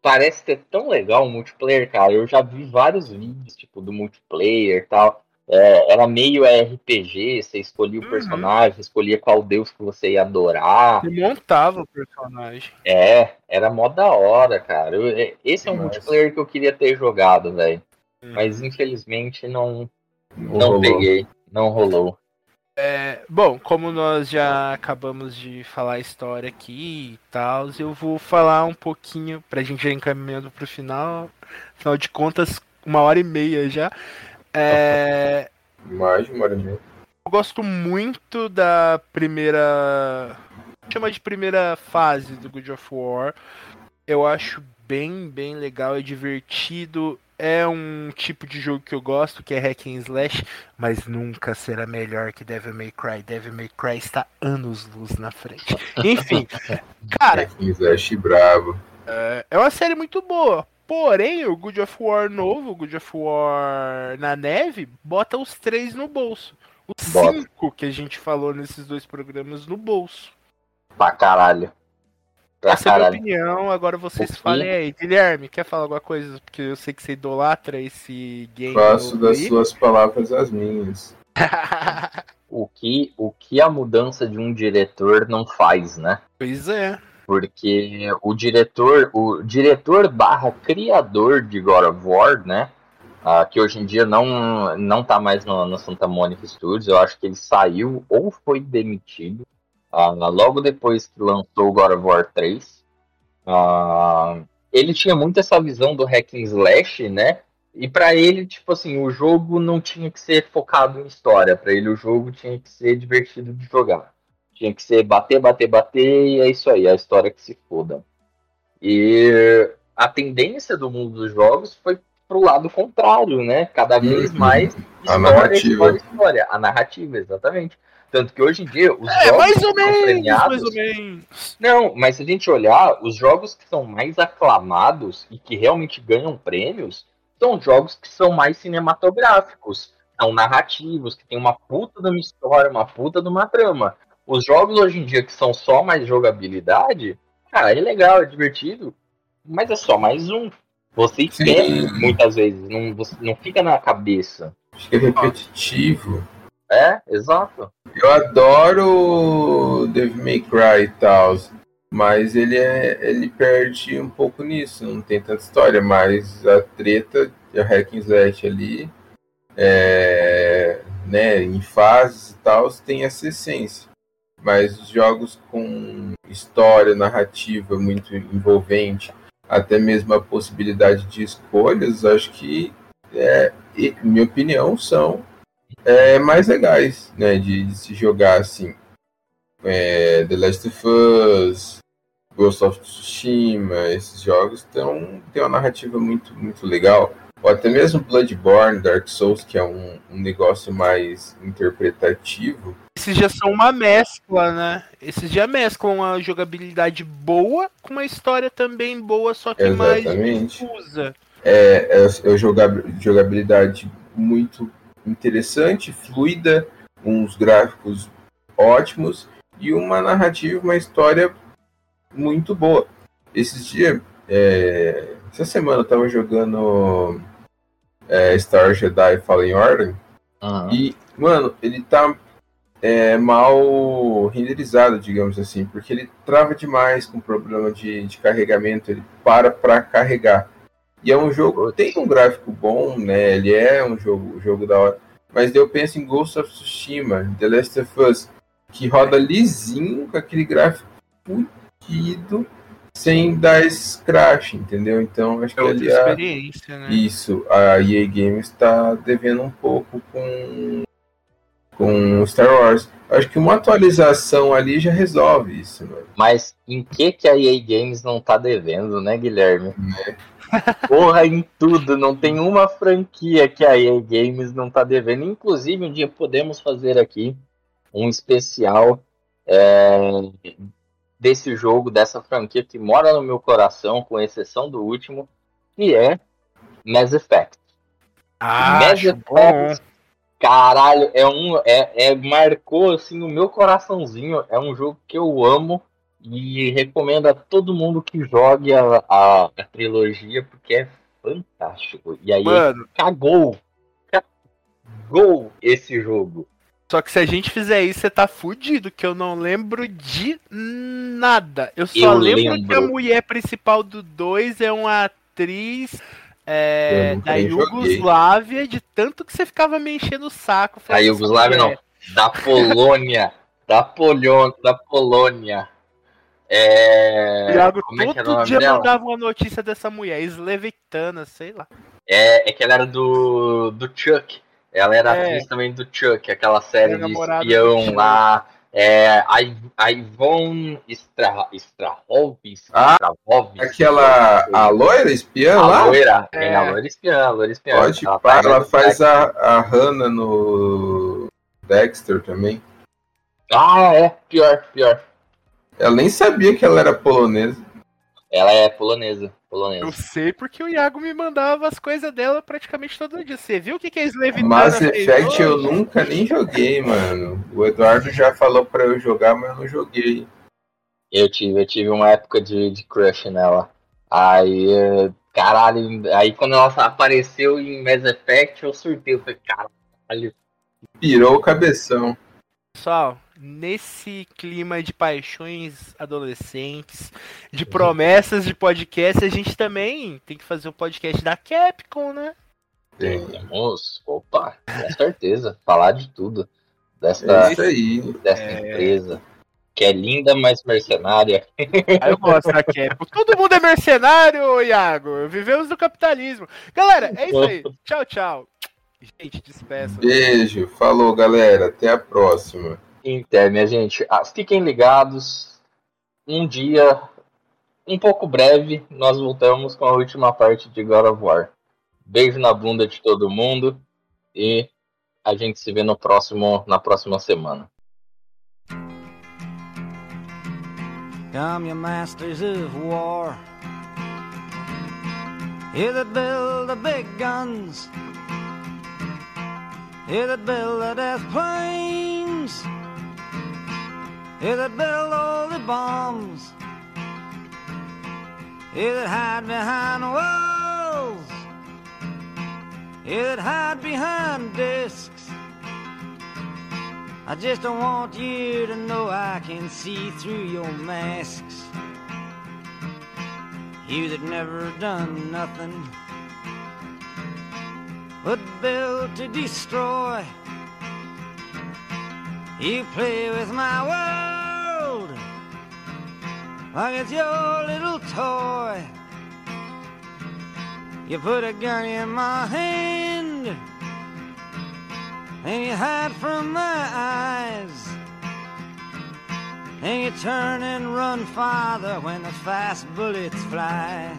parece ter tão legal o multiplayer, cara. Eu já vi vários vídeos, tipo, do multiplayer e tal. É, era meio RPG, você escolhia o Uhum. personagem, escolhia qual deus que você ia adorar. Você montava o personagem. É, era mó da hora, cara. Eu- é- esse é um Demais. multiplayer que eu queria ter jogado, velho. Uhum. Mas infelizmente não, Não não peguei. Não rolou. É, bom, como nós já acabamos de falar a história aqui e tal, eu vou falar um pouquinho pra gente já encaminhando pro final. Afinal de contas, uma hora e meia já. É, Mais uma hora e meia. eu gosto muito da primeira. Chama de primeira fase do God of War. Eu acho bem, bem legal, é divertido. É um tipo de jogo que eu gosto, que é hack and slash, mas nunca será melhor que Devil May Cry. Devil May Cry está anos luz na frente. *laughs* Enfim, cara, Quem Slash bravo. é uma série muito boa. Porém, o God of War novo, o God of War na neve, bota os três no bolso. Os Bota. cinco que a gente falou nesses dois programas no bolso. Pra caralho. Pra Essa é a minha opinião, agora vocês O quê? falem aí. Guilherme, quer falar alguma coisa? Porque eu sei que você idolatra esse game. Faço das aí. suas palavras as minhas. *laughs* O que, o que a mudança de um diretor não faz, né? pois é. Porque o diretor, o diretor barra criador de God of War, né? ah, que hoje em dia não, não tá mais no, no Santa Monica Studios, eu acho que ele saiu ou foi demitido ah, logo depois que lançou God of War 3. Ah, ele tinha muito essa visão do hack and slash, né? E pra ele, tipo assim, o jogo não tinha que ser focado em história. Pra ele, o jogo tinha que ser divertido de jogar. Tinha que ser bater, bater, bater, e é isso aí, a história que se foda. E a tendência do mundo dos jogos foi pro lado contrário, né? Cada vez Uhum. mais A história, narrativa. história, história. A narrativa, exatamente. Tanto que hoje em dia os É, jogos mais que ou são menos, premiados mais ou menos. não, mas se a gente olhar, os jogos que são mais aclamados e que realmente ganham prêmios são jogos que são mais cinematográficos, são narrativos, que tem uma puta de uma história, uma puta de uma trama. Os jogos hoje em dia que são só mais jogabilidade, cara, é legal, é divertido, mas é só mais um. Você esquece muitas vezes, não, você não fica na cabeça. Fica repetitivo. É, exato. Eu adoro Devil May Cry e tal, mas ele é, ele perde um pouco nisso, não tem tanta história, mas a treta de hack and slash ali, é, né, em fases e tal, tem essa essência. Mas os jogos com história, narrativa muito envolvente, até mesmo a possibilidade de escolhas, acho que, é, minha opinião, são é, mais legais né, de, de se jogar assim. É, The Last of Us, Ghost of Tsushima, esses jogos tão, têm uma narrativa muito, muito legal. Ou até mesmo Bloodborne, Dark Souls, que é um, um negócio mais interpretativo. Esses já são uma mescla, né? Esses já mesclam uma jogabilidade boa com uma história também boa, só que Exatamente. mais difusa. É, é, é jogabilidade muito interessante, fluida, uns gráficos ótimos e uma narrativa, uma história muito boa. Esses dias, é, essa semana eu tava jogando é, Star Jedi Fallen Order uhum. e, mano, ele tá é, mal renderizado, digamos assim, porque ele trava demais com problema de, de carregamento, ele para para carregar. E é um jogo, tem um gráfico bom, né? Ele é um jogo, jogo da hora. Mas eu penso em Ghost of Tsushima, The Last of Us, que roda lisinho com aquele gráfico fudido, sem dar esse crash, entendeu? Então acho que é ali a... experiência, né? Isso, a EA Games está devendo um pouco com com Star Wars. Acho que uma atualização ali já resolve isso, mano. Mas em que que a EA Games não tá devendo, né, Guilherme? É. Porra, em tudo. Não tem uma franquia que a EA Games não tá devendo. Inclusive, um dia podemos fazer aqui um especial é, desse jogo, dessa franquia que mora no meu coração, com exceção do último, que é Mass Effect. Ah, Mass Effect, caralho, é um. É, é, marcou assim o meu coraçãozinho. É um jogo que eu amo e recomendo a todo mundo que jogue a, a, a trilogia, porque é fantástico. E aí Mano. cagou. Cagou esse jogo. Só que se a gente fizer isso, você tá fudido, que eu não lembro de nada. Eu só eu lembro, lembro, que a mulher principal do 2 é uma atriz é, da Iugoslávia, de tanto que você ficava me enchendo o saco. Da Iugoslávia não, da Polônia. da, Polônia, da Polônia. É. Iago Como todo é que é dia dela? mandava uma notícia dessa mulher, Slevetana, sei lá. É, é que ela era do, do Chuck. Ela era é. atriz também do Chuck, aquela série de espião lá. É, a, Ivone Stra, Strahov, ah, aquela a loira espiã a lá? Loira, é. a loira espiã, a loira espiã. Pode, ela, faz, ela faz a, a Hannah no Dexter também. Ah, é, pior, pior. Ela nem sabia que ela era polonesa. Ela é polonesa. polonesa. Eu sei porque o Iago me mandava as coisas dela praticamente todo dia. Você viu o que, que a Slave Mass Effect eu nunca nem joguei, mano. O Eduardo já falou pra eu jogar, mas eu não joguei. Eu tive, eu tive uma época de, de crush nela. Aí, caralho, aí quando ela apareceu em Mass Effect, eu surtei. Eu falei, caralho. Pirou o cabeção. Pessoal, nesse clima de paixões adolescentes, de promessas de podcast, a gente também tem que fazer o um podcast da Capcom, né? Temos, opa, com certeza, falar de tudo dessa, é aí. dessa é... empresa. Que é linda, mas mercenária. Aí eu gosto da Capcom. Todo mundo é mercenário, Iago. Vivemos no capitalismo. Galera, é isso aí. Tchau, tchau. Gente, despeça. Beijo. Falou, galera. Até a próxima. Então, minha gente, ah, fiquem ligados. Um dia, um pouco breve, nós voltamos com a última parte de God of War. Beijo na bunda de todo mundo e a gente se vê no próximo, na próxima semana. Come, you masters of war. Yeah, that build the big guns. Yeah, that build the death planes. Yeah, that build all the bombs. Yeah, that hide behind walls. Yeah, that hide behind desks. I just don't want you to know I can see through your masks. You that never done nothing but build to destroy. You play with my world like it's your little toy. You put a gun in my hand and you hide from my eyes. And you turn and run farther when the fast bullets fly.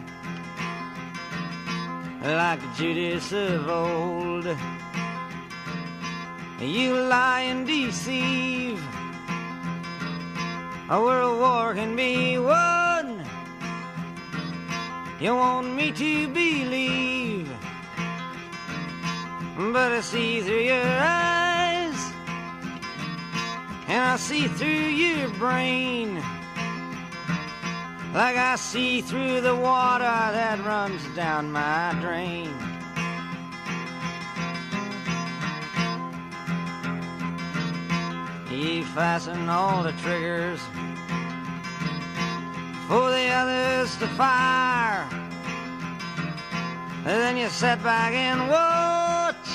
Like Judas of old, you lie and deceive. A world war can be won. You want me to believe but I see through your eyes, and I see through your brain, like I see through the water that runs down my drain. You fasten all the triggers for the others to fire. And then you sit back and watch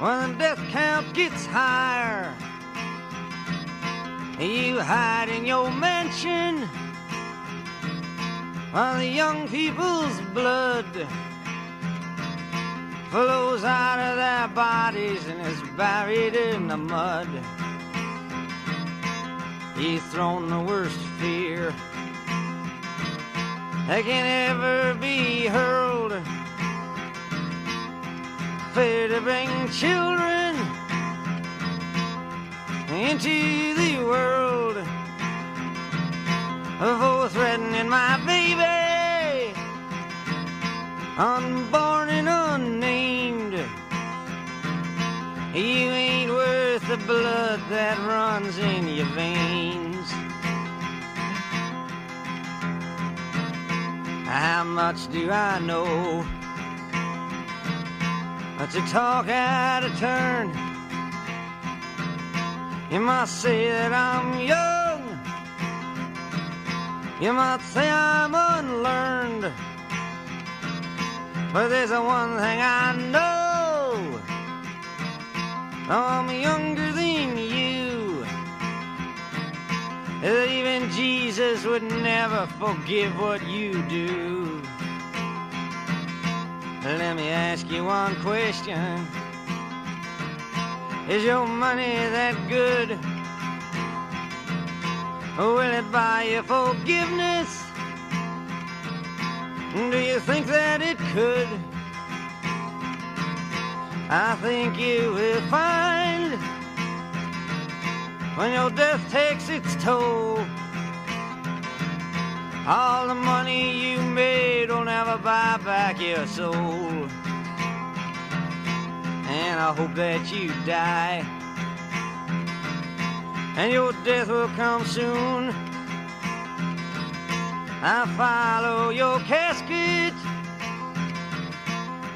when the death count gets higher. You hide in your mansion while the young people's blood flows out of their bodies and is buried in the mud. You've thrown the worst fear that can ever be hurled. Fear to bring children into the world. For threatening my baby, unborn and unnamed. You ain't worth the blood that runs in your veins. How much do I know? But to talk out of turn. You might say that I'm young. You might say I'm unlearned. But there's a one thing I know. I'm younger than you. That even Jesus would never forgive what you do. Let me ask you one question. Is your money that good? Will it buy you forgiveness? Do you think that it could? I think you will find when your death takes its toll. All the money you made will never buy back your soul. And I hope that you die. And your death will come soon. I follow your casket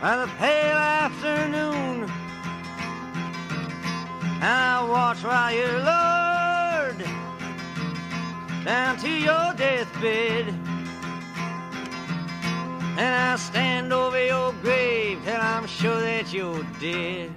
by the pale afternoon. I watch while you're lowered down to your deathbed. And I stand over your grave till I'm sure that you're dead.